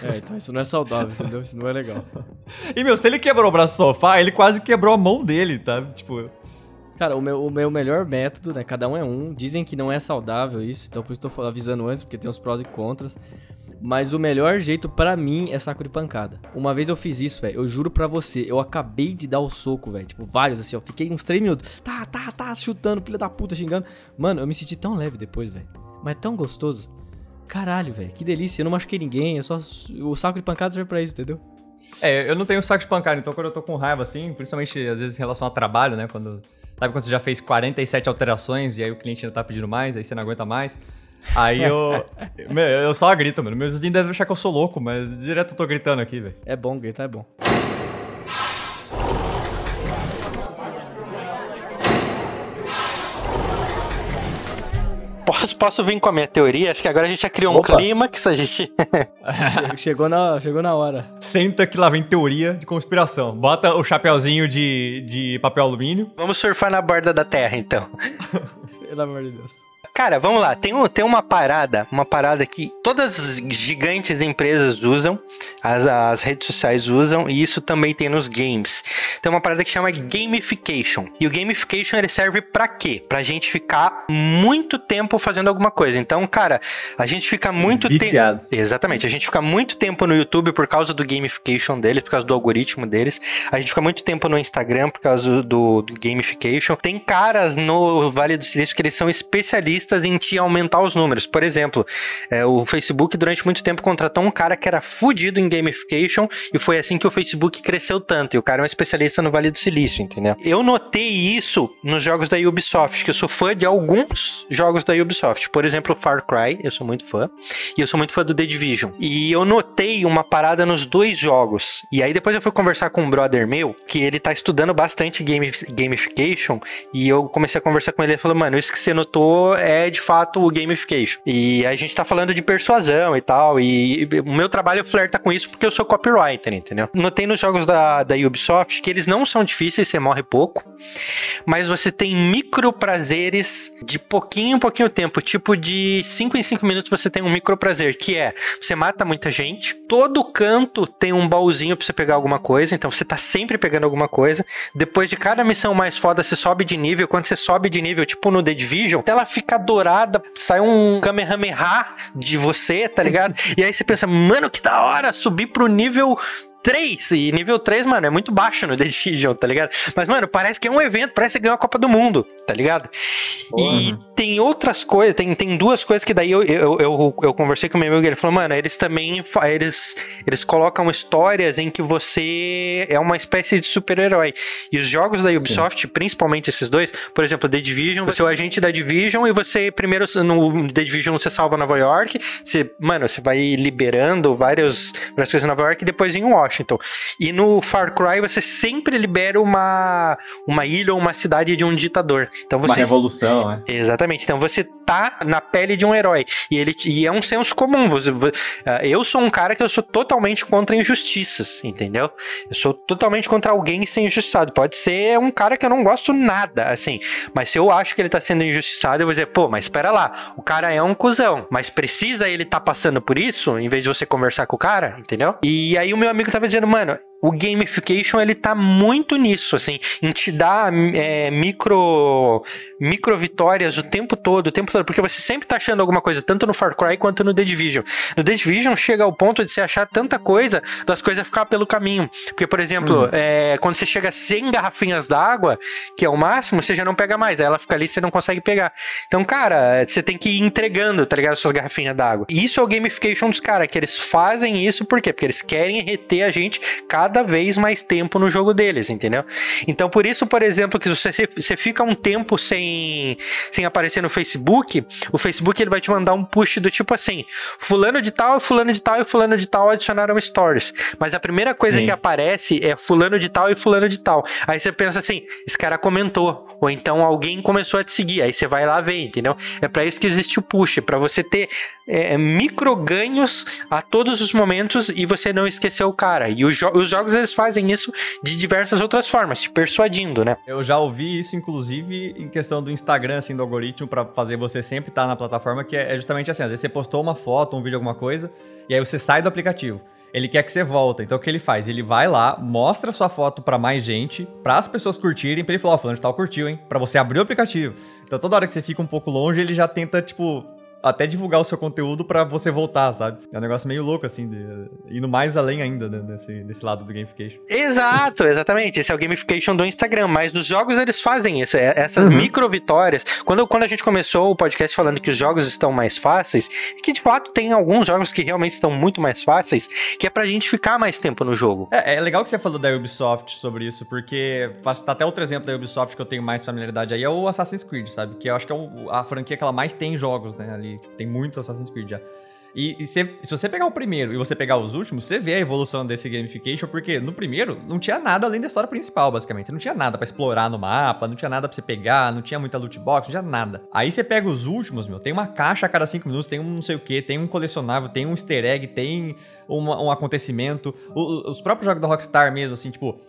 A: É, então isso não é saudável, entendeu? Isso não é legal. <laughs>
B: e, meu, se ele quebrou o braço do sofá, ele quase quebrou a mão dele, tá? Tipo...
A: Cara, o meu, o meu melhor método, né? Cada um é um. Dizem que não é saudável isso, então por isso tô avisando antes, porque tem uns prós e contras. Mas o melhor jeito para mim é saco de pancada. Uma vez eu fiz isso, velho. Eu juro pra você, eu acabei de dar o soco, velho. Tipo, vários assim, eu fiquei uns 3 minutos. Tá, tá, tá, chutando, filho da puta, xingando. Mano, eu me senti tão leve depois, velho. Mas tão gostoso. Caralho, velho. Que delícia. Eu não machuquei ninguém. Eu só. O saco de pancada serve pra isso, entendeu?
B: É, eu não tenho saco de pancada, então quando eu tô com raiva, assim, principalmente às vezes em relação ao trabalho, né? Quando. Sabe quando você já fez 47 alterações e aí o cliente ainda tá pedindo mais, aí você não aguenta mais. Aí eu. <laughs> meu, eu só grito, mano. Meus vizinhos devem achar que eu sou louco, mas direto eu tô gritando aqui, velho.
A: É bom, gritar é bom.
C: Posso, posso vir com a minha teoria? Acho que agora a gente já criou Opa. um clímax, a gente. <laughs> <laughs>
A: chegou, na, chegou na hora.
B: Senta que lá vem teoria de conspiração. Bota o chapéuzinho de, de papel alumínio.
C: Vamos surfar na borda da Terra, então. <laughs>
A: Pelo amor de Deus.
C: Cara, vamos lá. Tem, um, tem uma parada, uma parada que todas as gigantes empresas usam, as, as redes sociais usam, e isso também tem nos games. Tem uma parada que chama gamification. E o gamification ele serve para quê? Pra gente ficar muito tempo fazendo alguma coisa. Então, cara, a gente fica muito
B: tempo.
C: Exatamente. A gente fica muito tempo no YouTube por causa do gamification deles, por causa do algoritmo deles. A gente fica muito tempo no Instagram por causa do, do gamification. Tem caras no Vale do Silício que eles são especialistas especialistas em te aumentar os números. Por exemplo, é, o Facebook durante muito tempo contratou um cara que era fudido em gamification e foi assim que o Facebook cresceu tanto. E o cara é um especialista no Vale do Silício, entendeu? Eu notei isso nos jogos da Ubisoft, que eu sou fã de alguns jogos da Ubisoft. Por exemplo, Far Cry, eu sou muito fã. E eu sou muito fã do The Division. E eu notei uma parada nos dois jogos. E aí depois eu fui conversar com um brother meu, que ele tá estudando bastante game, gamification. E eu comecei a conversar com ele e ele falou, mano, isso que você notou é é de fato o gamification. E a gente tá falando de persuasão e tal, e o meu trabalho flerta com isso porque eu sou copywriter, entendeu? Notei nos jogos da, da Ubisoft que eles não são difíceis, você morre pouco, mas você tem micro prazeres de pouquinho em pouquinho tempo, tipo de 5 em 5 minutos você tem um micro prazer, que é, você mata muita gente, todo canto tem um baúzinho pra você pegar alguma coisa, então você tá sempre pegando alguma coisa, depois de cada missão mais foda, você sobe de nível, quando você sobe de nível, tipo no The Division, ela fica dourada, sai um Kamehameha de você, tá ligado? e aí você pensa, mano, que da hora, subir pro nível 3. E nível 3, mano, é muito baixo no The Division, tá ligado? Mas, mano, parece que é um evento, parece que ganhou a Copa do Mundo, tá ligado? E tem outras coisas, tem, tem duas coisas que daí eu, eu, eu, eu conversei com o meu amigo, ele falou, mano, eles também, eles, eles colocam histórias em que você é uma espécie de super-herói. E os jogos da Ubisoft, Sim. principalmente esses dois, por exemplo, The Division, você é o agente da Division e você, primeiro, no The Division você salva Nova York, você, mano, você vai liberando vários, várias coisas em Nova York e depois em Washington. Washington. E no Far Cry você sempre libera uma, uma ilha ou uma cidade de um ditador. Então você,
B: uma revolução, né?
C: Exatamente. Então você tá na pele de um herói. E ele e é um senso comum. Você, ah, eu sou um cara que eu sou totalmente contra injustiças, entendeu? Eu sou totalmente contra alguém ser injustiçado. Pode ser um cara que eu não gosto nada, assim. Mas se eu acho que ele tá sendo injustiçado, eu vou dizer, pô, mas espera lá. O cara é um cuzão. Mas precisa ele tá passando por isso, em vez de você conversar com o cara, entendeu? E aí o meu amigo tá tava dizendo, mano, o gamification ele tá muito nisso, assim, em te dar é, micro micro vitórias o tempo todo, o tempo todo, porque você sempre tá achando alguma coisa, tanto no Far Cry quanto no The Division. No The Division chega ao ponto de você achar tanta coisa das coisas ficar pelo caminho. Porque, por exemplo, uhum. é, quando você chega a 100 garrafinhas d'água, que é o máximo, você já não pega mais. Aí ela fica ali e você não consegue pegar. Então, cara, você tem que ir entregando, tá ligado? Suas garrafinhas d'água. E isso é o gamification dos caras, que eles fazem isso por quê? Porque eles querem reter a gente cada vez mais tempo no jogo deles, entendeu? Então, por isso, por exemplo, que você, você fica um tempo sem, sem aparecer no Facebook, o Facebook ele vai te mandar um push do tipo assim: fulano de tal, fulano de tal e fulano de tal adicionaram stories. Mas a primeira coisa Sim. que aparece é fulano de tal e fulano de tal. Aí você pensa assim: esse cara comentou, ou então alguém começou a te seguir. Aí você vai lá ver, entendeu? É para isso que existe o push, para você ter é, micro ganhos a todos os momentos e você não esquecer o cara. E os, jo os jogos eles fazem isso de diversas outras formas, te persuadindo, né?
B: Eu já ouvi isso, inclusive, em questão do Instagram, assim, do algoritmo, para fazer você sempre estar tá na plataforma, que é justamente assim: às vezes você postou uma foto, um vídeo, alguma coisa, e aí você sai do aplicativo ele quer que você volta. Então o que ele faz? Ele vai lá, mostra sua foto para mais gente, para as pessoas curtirem, para ele falar, ó, oh, falando de tal curtiu, hein? Para você abrir o aplicativo. Então toda hora que você fica um pouco longe, ele já tenta tipo até divulgar o seu conteúdo para você voltar, sabe? É um negócio meio louco, assim, de, indo mais além ainda né, desse, desse lado do gamification.
C: Exato, exatamente. Esse é o gamification do Instagram, mas nos jogos eles fazem isso, é, essas uhum. micro vitórias. Quando, quando a gente começou o podcast falando que os jogos estão mais fáceis, e que de fato tem alguns jogos que realmente estão muito mais fáceis, que é pra gente ficar mais tempo no jogo.
B: É, é legal que você falou da Ubisoft sobre isso, porque tá até outro exemplo da Ubisoft que eu tenho mais familiaridade aí, é o Assassin's Creed, sabe? Que eu acho que é a franquia que ela mais tem jogos, né, ali tem muito Assassin's Creed já. E, e se, se, você pegar o primeiro e você pegar os últimos, você vê a evolução desse gamification, porque no primeiro não tinha nada além da história principal, basicamente. Não tinha nada para explorar no mapa, não tinha nada pra você pegar, não tinha muita loot box, não tinha nada. Aí você pega os últimos, meu, tem uma caixa a cada cinco minutos, tem um não sei o que, tem um colecionável, tem um easter egg, tem uma, um acontecimento. O, os próprios jogos da Rockstar mesmo, assim, tipo,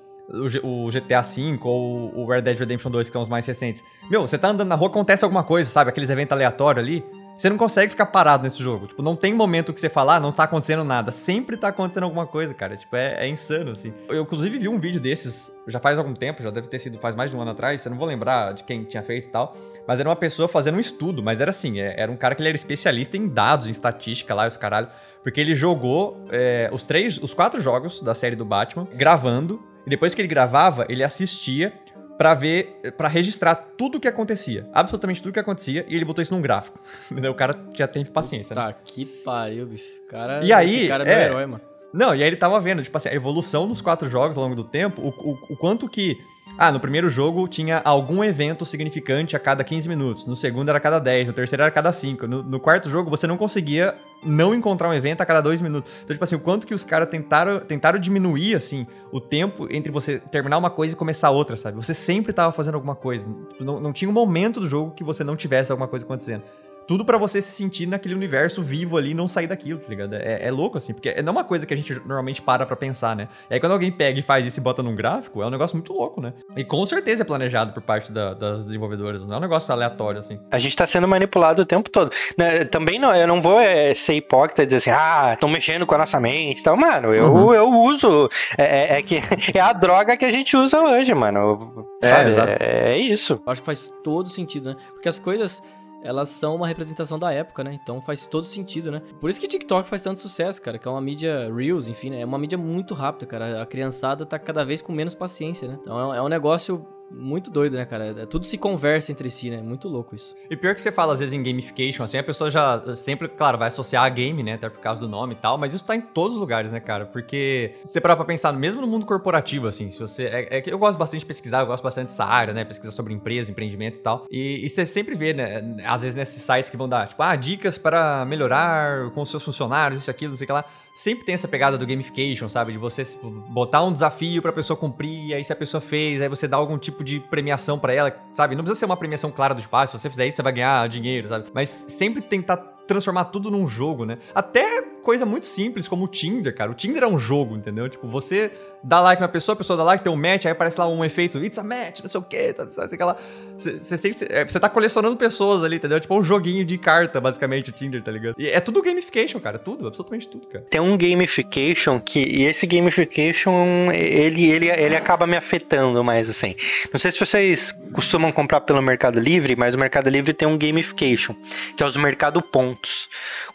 B: o GTA V ou o Red Dead Redemption 2, que são os mais recentes. Meu, você tá andando na rua, acontece alguma coisa, sabe? Aqueles eventos aleatórios ali. Você não consegue ficar parado nesse jogo. Tipo, não tem momento que você falar, ah, não tá acontecendo nada. Sempre tá acontecendo alguma coisa, cara. Tipo, é, é, insano, assim. Eu, inclusive, vi um vídeo desses já faz algum tempo, já deve ter sido faz mais de um ano atrás. Eu não vou lembrar de quem tinha feito e tal. Mas era uma pessoa fazendo um estudo. Mas era assim, é, era um cara que ele era especialista em dados, em estatística lá, os caralho. Porque ele jogou é, os três, os quatro jogos da série do Batman, gravando. E depois que ele gravava, ele assistia para ver, para registrar tudo o que acontecia. Absolutamente tudo o que acontecia. E ele botou isso num gráfico. <laughs> Entendeu? O cara tinha tempo e paciência,
A: Puta né? que pariu, bicho. Cara,
B: e aí,
A: cara
B: é,
A: é herói, mano.
B: Não, e aí ele tava vendo, tipo assim, a evolução dos quatro jogos ao longo do tempo, o, o, o quanto que ah, no primeiro jogo tinha algum evento significante a cada 15 minutos. No segundo era a cada 10. No terceiro era a cada 5. No, no quarto jogo você não conseguia não encontrar um evento a cada 2 minutos. Então, tipo assim, o quanto que os caras tentaram, tentaram diminuir, assim, o tempo entre você terminar uma coisa e começar outra, sabe? Você sempre tava fazendo alguma coisa. Tipo, não, não tinha um momento do jogo que você não tivesse alguma coisa acontecendo tudo para você se sentir naquele universo vivo ali e não sair daquilo, tá ligado? É, é, louco, assim, porque não é uma coisa que a gente normalmente para pra pensar, né? E aí quando alguém pega e faz isso e bota num gráfico, é um negócio muito louco, né? E com certeza é planejado por parte da, das desenvolvedoras, não é um negócio aleatório, assim.
C: A gente tá sendo manipulado o tempo todo. Né? Também não, eu não vou é, ser hipócrita e dizer assim, ah, estão mexendo com a nossa mente e tal. Mano, eu, uhum. eu uso. É, é, é, que <laughs> é a droga que a gente usa hoje, mano. É, sabe? É, é isso.
A: Acho que faz todo sentido, né? Porque as coisas elas são uma representação da época, né? Então faz todo sentido, né? Por isso que TikTok faz tanto sucesso, cara, que é uma mídia Reels, enfim, né? É uma mídia muito rápida, cara. A criançada tá cada vez com menos paciência, né? Então é um negócio muito doido, né, cara? É, tudo se conversa entre si, né? Muito louco isso.
B: E pior que você fala, às vezes, em gamification, assim, a pessoa já sempre, claro, vai associar a game, né? Até por causa do nome e tal, mas isso tá em todos os lugares, né, cara? Porque você parar pra pensar, mesmo no mundo corporativo, assim, se você. É, é eu gosto bastante de pesquisar, eu gosto bastante dessa área, né? Pesquisar sobre empresa, empreendimento e tal. E, e você sempre vê, né? Às vezes nesses sites que vão dar, tipo, ah, dicas para melhorar com os seus funcionários, isso, aquilo, não sei o que lá sempre tem essa pegada do gamification, sabe? De você tipo, botar um desafio pra pessoa cumprir, e aí se a pessoa fez, aí você dá algum tipo de premiação para ela, sabe? Não precisa ser uma premiação clara do espaço, se você fizer isso, você vai ganhar dinheiro, sabe? Mas sempre tentar transformar tudo num jogo, né? Até coisa muito simples como o Tinder, cara. O Tinder é um jogo, entendeu? Tipo, você dá like na pessoa, a pessoa dá like, tem um match, aí aparece lá um efeito, it's a match, não sei o que, tá, sei que lá. Você tá colecionando pessoas ali, entendeu? Tipo um joguinho de carta, basicamente, o Tinder, tá ligado? E é tudo gamification, cara, tudo, absolutamente tudo, cara.
C: Tem um gamification que, e esse gamification, ele, ele, ele acaba me afetando mais, assim. Não sei se vocês costumam comprar pelo Mercado Livre, mas o Mercado Livre tem um gamification, que é os Mercado Pontos.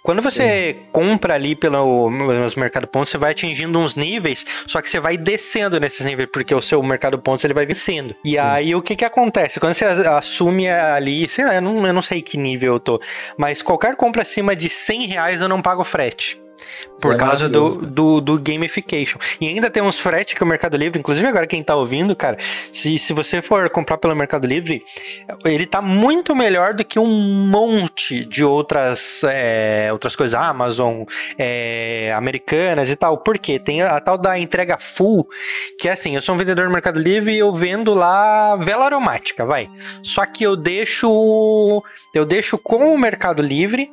C: Quando você Sim. compra ali pelo Mercado Pontos, você vai atingindo uns níveis, só que você vai descendo nesses níveis, porque o seu Mercado Pontos ele vai vencendo. E Sim. aí o que que acontece? Quando você assume ali, sei lá, eu não, eu não sei que nível eu tô, mas qualquer compra acima de 100 reais eu não pago frete. Por é causa do, do, do, gamification. E ainda tem uns frete que o Mercado Livre, inclusive agora quem tá ouvindo, cara, se, se você for comprar pelo Mercado Livre, ele tá muito melhor do que um monte de outras, é, outras coisas, Amazon, é, americanas e tal. Por quê? Tem a, a, tal da entrega full, que é assim, eu sou um vendedor no Mercado Livre e eu vendo lá vela aromática, vai. Só que eu deixo eu deixo com o Mercado Livre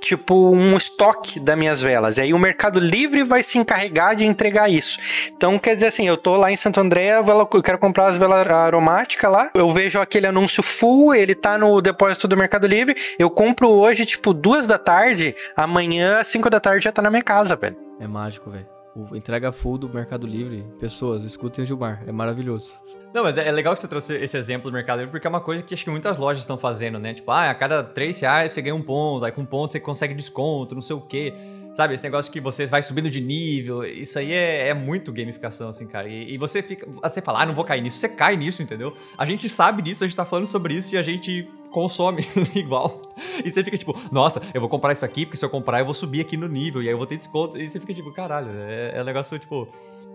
C: tipo um estoque das minhas velas. E aí o Mercado Livre vai se encarregar de entregar isso. Então, quer dizer assim, eu tô lá em Santo André, eu quero comprar as velas aromáticas lá, eu vejo aquele anúncio full, ele tá no depósito do Mercado Livre, eu compro hoje, tipo, duas da tarde, amanhã, cinco da tarde já tá na minha casa, velho.
A: É mágico, velho. Entrega full do Mercado Livre. Pessoas, escutem o Gilmar, é maravilhoso.
B: Não, mas é, é, legal que você trouxe esse exemplo do Mercado Livre, porque é uma coisa que acho que muitas lojas estão fazendo, né? Tipo, ah, a cada 3 reais você ganha um ponto, aí com um ponto você consegue desconto, não sei o quê. Sabe, esse negócio que você vai subindo de nível, isso aí é, é muito gamificação, assim, cara. E, e, você fica. Você fala, ah, não vou cair nisso, você cai nisso, entendeu? A gente sabe disso, a gente tá falando sobre isso e a gente consome <laughs> igual. E você fica tipo, nossa, eu vou comprar isso aqui, porque se eu comprar eu vou subir aqui no nível, e aí eu vou ter desconto. E você fica tipo, caralho, é, é um negócio tipo.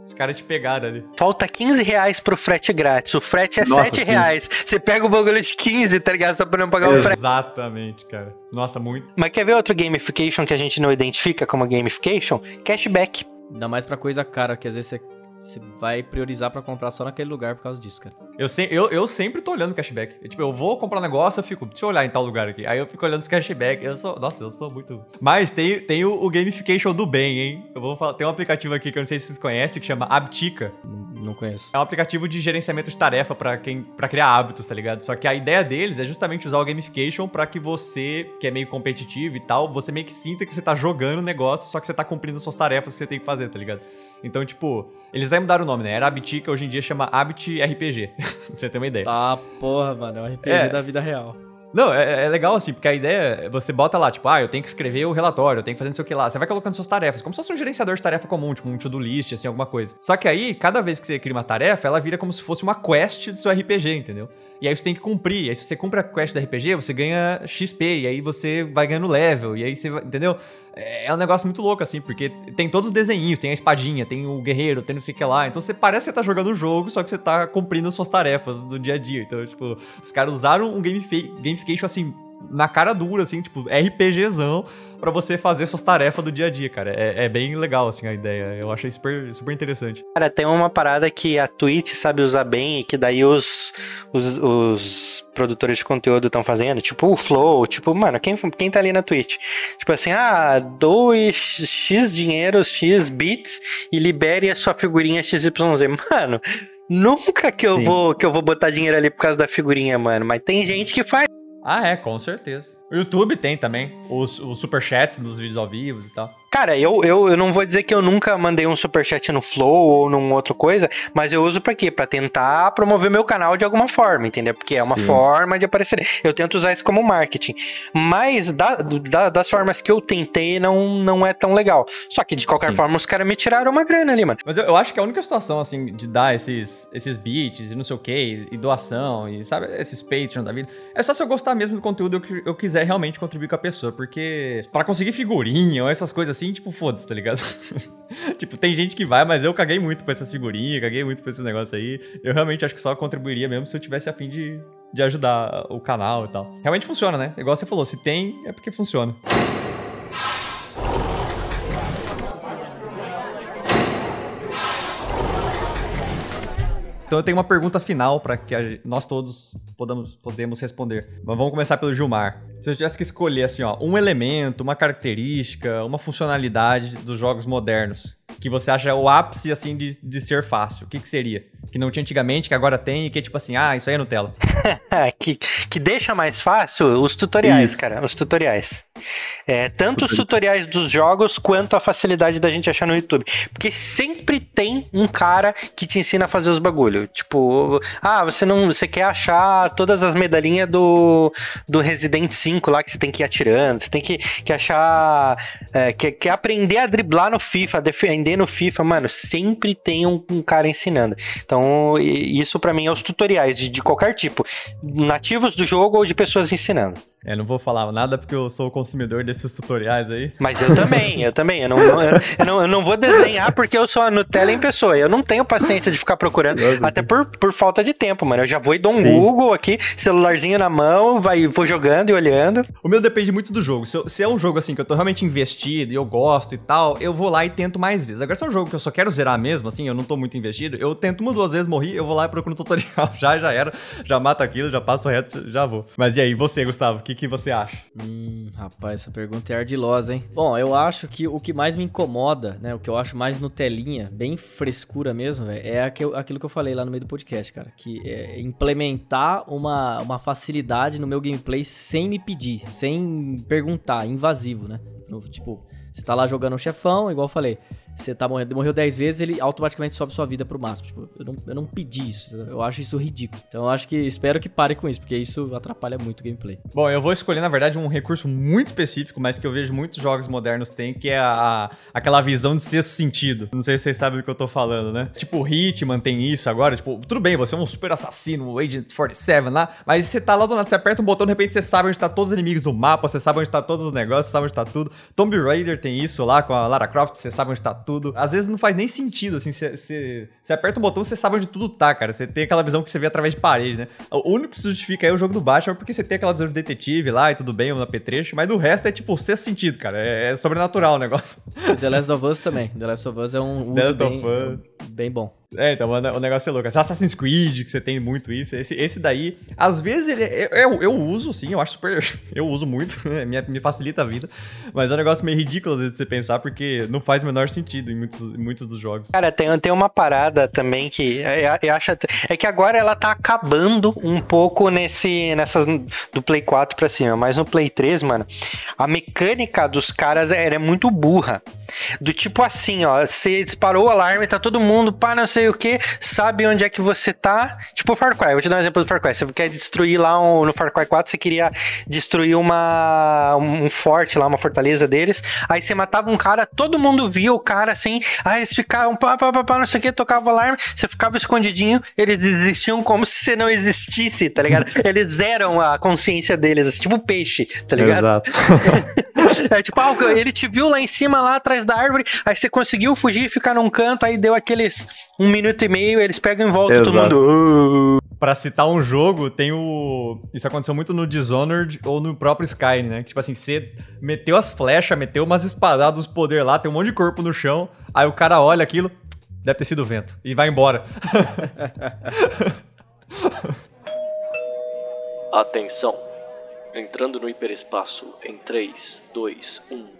B: Os caras te pegaram ali.
C: Falta 15 reais pro frete grátis. O frete é Nossa, 7 sim. reais. Você pega o bagulho de 15, tá ligado? Só pra não pagar
B: Exatamente,
C: o frete.
B: Exatamente, cara. Nossa, muito.
C: Mas quer ver outro gamification que a gente não identifica como gamification? Cashback.
A: Ainda mais pra coisa cara, que às vezes você você vai priorizar para comprar só naquele lugar por causa disso, cara.
B: Eu, se, eu, eu sempre tô olhando cashback. Eu, tipo, eu vou comprar um negócio, eu fico, deixa eu olhar em tal lugar aqui. Aí eu fico olhando os cashback. Eu sou, nossa, eu sou muito. Mas tem, tem o, o gamification do bem, hein? Eu vou falar, tem um aplicativo aqui que eu não sei se vocês conhecem que chama Abtica.
A: Conheço.
B: É um aplicativo de gerenciamento de tarefa para quem para criar hábitos, tá ligado? Só que a ideia deles é justamente usar o gamification para que você, que é meio competitivo e tal, você meio que sinta que você tá jogando o negócio, só que você tá cumprindo suas tarefas que você tem que fazer, tá ligado? Então, tipo, eles até mudaram o nome, né? Era Abitica, hoje em dia chama Abit RPG. <laughs> pra você ter uma ideia.
A: Ah, porra, mano. É um RPG é. da vida real.
B: Não, é, é, legal assim, porque a ideia você bota lá, tipo, ah, eu tenho que escrever o relatório, eu tenho que fazer não sei o que lá. Você vai colocando suas tarefas, como se fosse um gerenciador de tarefa comum, tipo um to-do list, assim, alguma coisa. Só que aí, cada vez que você cria uma tarefa, ela vira como se fosse uma quest do seu RPG, entendeu? E aí você tem que cumprir. E aí, se você cumpre a quest do RPG, você ganha XP. E aí você vai ganhando level. E aí você vai. Entendeu? É, é um negócio muito louco, assim, porque tem todos os desenhinhos, tem a espadinha, tem o guerreiro, tem não sei o que lá. Então você parece que você tá jogando o jogo, só que você tá cumprindo suas tarefas do dia a dia. Então, tipo, os caras usaram um gamification assim na cara dura, assim, tipo, RPGzão para você fazer suas tarefas do dia a dia, cara. É, é, bem legal, assim, a ideia. Eu achei super, super interessante.
C: Cara, tem uma parada que a Twitch sabe usar bem e que daí os, os, os produtores de conteúdo estão fazendo, tipo o Flow, tipo, mano, quem, quem tá ali na Twitch? Tipo assim, ah, doe X dinheiro, X bits e libere a sua figurinha XYZ. Mano, nunca que eu, vou, que eu vou botar dinheiro ali por causa da figurinha, mano. Mas tem gente que faz.
B: Ah, é, com certeza. O YouTube tem também os, os superchats dos vídeos ao vivo e tal.
C: Cara, eu, eu, eu não vou dizer que eu nunca mandei um superchat no Flow ou numa outra coisa, mas eu uso pra quê? Pra tentar promover meu canal de alguma forma, entendeu? Porque é uma Sim. forma de aparecer. Eu tento usar isso como marketing. Mas da, da, das formas que eu tentei, não, não é tão legal. Só que de qualquer Sim. forma, os caras me tiraram uma grana ali, mano.
B: Mas eu, eu, acho que a única situação, assim, de dar esses, esses beats e não sei o que, e doação, e sabe, esses Patreon da vida, é só se eu gostar mesmo do conteúdo e eu, eu quiser realmente contribuir com a pessoa. Porque para conseguir figurinha ou essas coisas assim, tipo, foda-se, tá ligado? <laughs> tipo, tem gente que vai, mas eu caguei muito pra essa figurinha, caguei muito pra esse negócio aí. Eu realmente acho que só contribuiria mesmo se eu tivesse a fim de, de ajudar o canal e tal. Realmente funciona, né? Igual você falou, se tem, é porque funciona. Então eu tenho uma pergunta final para que nós todos podamos, podemos responder. Mas vamos começar pelo Gilmar. Se eu tivesse que escolher assim, ó, um elemento, uma característica, uma funcionalidade dos jogos modernos que você acha o ápice, assim, de, de ser fácil? O que, que seria? Que não tinha antigamente, que agora tem, e que é tipo assim, ah, isso aí é Nutella. <laughs>
C: que, que deixa mais fácil os tutoriais, isso. cara, os tutoriais. É, tanto os tutoriais dos jogos quanto a facilidade da gente achar no YouTube. Porque sempre tem um cara que te ensina a fazer os bagulho. Tipo, ah, você não. Você quer achar todas as medalhinhas do, do Resident 5 lá que você tem que ir atirando. Você tem que, que achar. É, quer, quer aprender a driblar no FIFA, a defender no FIFA, mano. Sempre tem um, um cara ensinando. Então, isso para mim é os tutoriais de, de qualquer tipo. Nativos do jogo ou de pessoas ensinando.
B: É, não vou falar nada porque eu sou consumidor desses tutoriais aí.
C: Mas eu também, eu <laughs> também. Eu não, eu, eu, não, eu não vou desenhar porque eu sou a Nutella em pessoa. Eu não tenho paciência de ficar procurando, até por, por falta de tempo, mano. Eu já vou e dou um Sim. Google aqui, celularzinho na mão, vai, vou jogando e olhando.
B: O meu depende muito do jogo. Se, eu, se, é um jogo assim que eu tô realmente investido e eu gosto e tal, eu vou lá e tento mais vezes. Agora, se é um jogo que eu só quero zerar mesmo, assim, eu não tô muito investido, eu tento uma, duas vezes, morri, eu vou lá e procuro um tutorial. <laughs> Já, já era. Já mato aquilo, já passo reto, já vou. Mas e aí, você, Gustavo, o que, que você acha?
A: Hum, rapaz, essa pergunta é ardilosa, hein? Bom, eu acho que o que mais me incomoda, né? O que eu acho mais Nutelinha, bem frescura mesmo, velho, é aquilo que eu falei lá no meio do podcast, cara. Que é implementar uma, uma facilidade no meu gameplay sem me pedir, sem perguntar, invasivo, né? No, tipo, você tá lá jogando um chefão, igual eu falei você tá morrendo, morreu 10 vezes, ele automaticamente sobe sua vida pro máximo. Tipo, eu não, eu não pedi isso, eu acho isso ridículo. Então eu acho que espero que pare com isso, porque isso atrapalha muito o gameplay.
B: Bom, eu vou escolher, na verdade, um recurso muito específico, mas que eu vejo muitos jogos modernos têm, que é a, aquela visão de sexto sentido. Não sei se vocês sabem do que eu tô falando, né? Tipo, o Hitman tem isso agora, tipo, tudo bem, você é um super assassino, o Agent 47 lá, mas você tá lá do nada, você aperta um botão, de repente você sabe onde tá todos os inimigos do mapa, você sabe onde tá todos os negócios, você sabe onde tá tudo. Tomb Raider tem isso lá com a Lara Croft, você sabe onde tá tudo. Às vezes não faz nem sentido, assim. Você aperta um botão, você sabe onde tudo tá, cara. Você tem aquela visão que você vê através de parede, né? O único que se justifica aí é o jogo do Batman, porque você tem aquela visão de detetive lá e tudo bem, na petrecho, mas do resto é tipo sexto sentido, cara. É, é sobrenatural o negócio. <laughs>
A: The Last of Us também. The Last of Us é um uso bem, bem bom.
B: É, então o negócio é louco. Assassin's Creed, que você tem muito isso. Esse, esse daí, às vezes ele. É, eu, eu uso, sim, eu acho super. <laughs> Eu uso muito, <laughs> me, me facilita a vida. Mas é um negócio meio ridículo às vezes você pensar, porque não faz o menor sentido em muitos, em muitos dos jogos.
C: Cara, tem, tem uma parada também que eu acho. É que agora ela tá acabando um pouco nesse. nessas. do Play 4 pra cima. Mas no Play 3, mano, a mecânica dos caras era muito burra. Do tipo assim, ó, você disparou o alarme, tá todo mundo, pá, não sei sei o que, sabe onde é que você tá. Tipo o Far Cry, vou te dar um exemplo do Far Cry. Você quer destruir lá um, no Far Cry 4, você queria destruir uma, um forte lá, uma fortaleza deles. Aí você matava um cara, todo mundo via o cara assim. Aí eles ficavam pá, pá, pá, pá não sei o que, tocava o alarme, você ficava escondidinho, eles existiam como se você não existisse, tá ligado? <laughs> Eles eram a consciência deles, assim, tipo peixe, tá ligado? Exato. <laughs> é tipo, ah, ele te viu lá em cima, lá atrás da árvore, aí você conseguiu fugir e ficar num canto, aí deu aqueles um minuto e meio, eles pegam em volta Exato. todo mundo.
B: Pra citar um jogo, tem o. Isso aconteceu muito no Dishonored ou no próprio Skyrim, né? Tipo assim, você meteu as flechas, meteu umas espadadas dos poder lá, tem um monte de corpo no chão, aí o cara olha aquilo, deve ter sido o vento, e vai embora. <laughs>
D: Atenção! Entrando no hiperespaço em 3, 2, 1.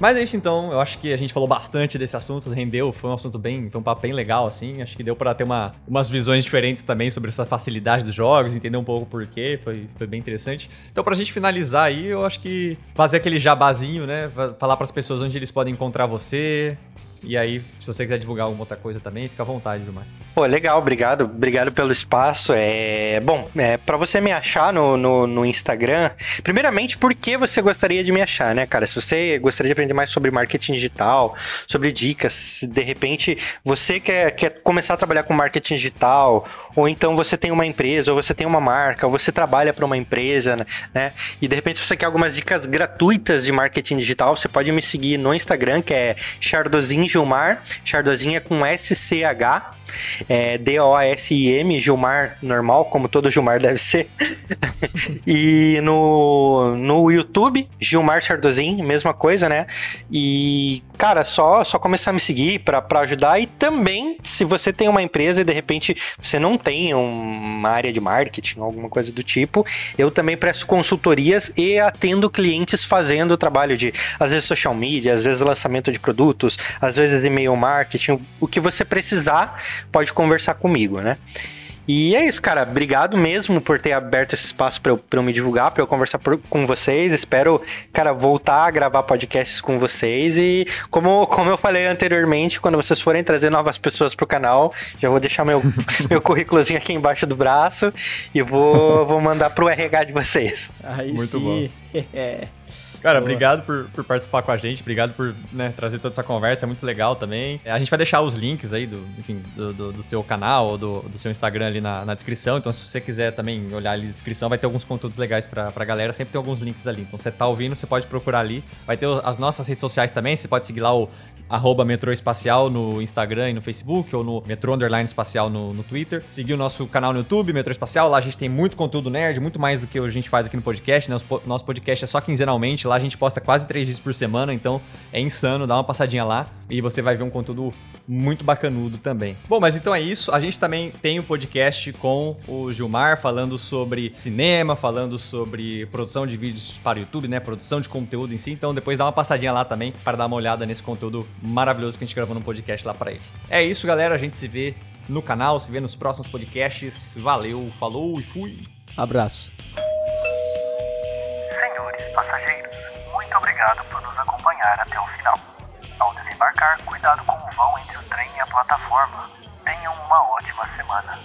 B: Mas é isso então, eu acho que a gente falou bastante desse assunto, rendeu, foi um assunto bem, foi um papo bem legal, assim. Acho que deu para ter uma, umas visões diferentes também sobre essa facilidade dos jogos, entender um pouco o porquê, foi, foi bem interessante. Então, pra gente finalizar aí, eu acho que fazer aquele jabazinho, né? Falar para as pessoas onde eles podem encontrar você, e aí, se você quiser divulgar alguma outra coisa também, fica à vontade, Gilmar.
C: Pô, legal, obrigado. Obrigado pelo espaço. É Bom, é, para você me achar no, no, no, Instagram, primeiramente, por que você gostaria de me achar, né, cara? Se você gostaria de aprender mais sobre marketing digital, sobre dicas, de repente você quer, quer começar a trabalhar com marketing digital, ou então você tem uma empresa, ou você tem uma marca, ou você trabalha para uma empresa, né? E de repente você quer algumas dicas gratuitas de marketing digital, você pode me seguir no Instagram, que é Chardozinho Gilmar. Chardozin é com SCH. É D-O-S-I-M, Gilmar normal, como todo Gilmar deve ser. <laughs> e no, no YouTube, Gilmar Chardozin, mesma coisa, né? E, cara, só, só começar a me seguir para ajudar. E também, se você tem uma empresa e de repente você não tem uma área de marketing, alguma coisa do tipo, eu também presto consultorias e atendo clientes fazendo o trabalho de, às vezes, social media, às vezes lançamento de produtos, às vezes e-mail marketing, o que você precisar pode conversar comigo, né? E é isso, cara. Obrigado mesmo por ter aberto esse espaço para eu, eu me divulgar, para eu conversar por, com vocês. Espero, cara, voltar a gravar podcasts com vocês. E como, como eu falei anteriormente, quando vocês forem trazer novas pessoas pro canal, já vou deixar meu, <laughs> meu currículozinho aqui embaixo do braço e vou, vou mandar pro RH de vocês.
A: Aí
B: Muito
A: sim.
B: bom. <laughs> Cara,
A: Boa.
B: obrigado por, por participar com a gente, obrigado por né, trazer toda essa conversa, é muito legal também. É, A gente vai deixar os links aí do, enfim, do, do- do seu canal ou do, do seu Instagram ali na, na descrição. Então, se você quiser também olhar ali na descrição, vai ter alguns conteúdos legais pra, pra galera. Sempre tem alguns links ali. Então, você tá ouvindo, você pode procurar ali. Vai ter as nossas redes sociais também. Você pode seguir lá o arroba metrô espacial no Instagram e no Facebook, ou no metrô underline espacial no, no Twitter. Seguir o nosso canal no YouTube, Metrô Espacial. Lá a gente tem muito conteúdo nerd, muito mais do que a gente faz aqui no podcast. Né? Nosso podcast é só quinzenalmente. Lá a gente posta quase três vídeos por semana, então é insano. Dá uma passadinha lá e você vai ver um conteúdo muito bacanudo também. Bom, mas então é isso. A gente também tem um podcast com o Gilmar falando sobre cinema, falando sobre produção de vídeos para o YouTube, né? Produção de conteúdo em si. Então depois dá uma passadinha lá também para dar uma olhada nesse conteúdo maravilhoso que a gente gravou no podcast lá para ele. É isso, galera. A gente se vê no canal, se vê nos próximos podcasts. Valeu, falou e fui.
A: Abraço.
E: Senhores passageiros, muito obrigado por nos acompanhar até o final. Ao desembarcar, cuidado com o vão entre o trem e a plataforma. Tenham uma ótima semana.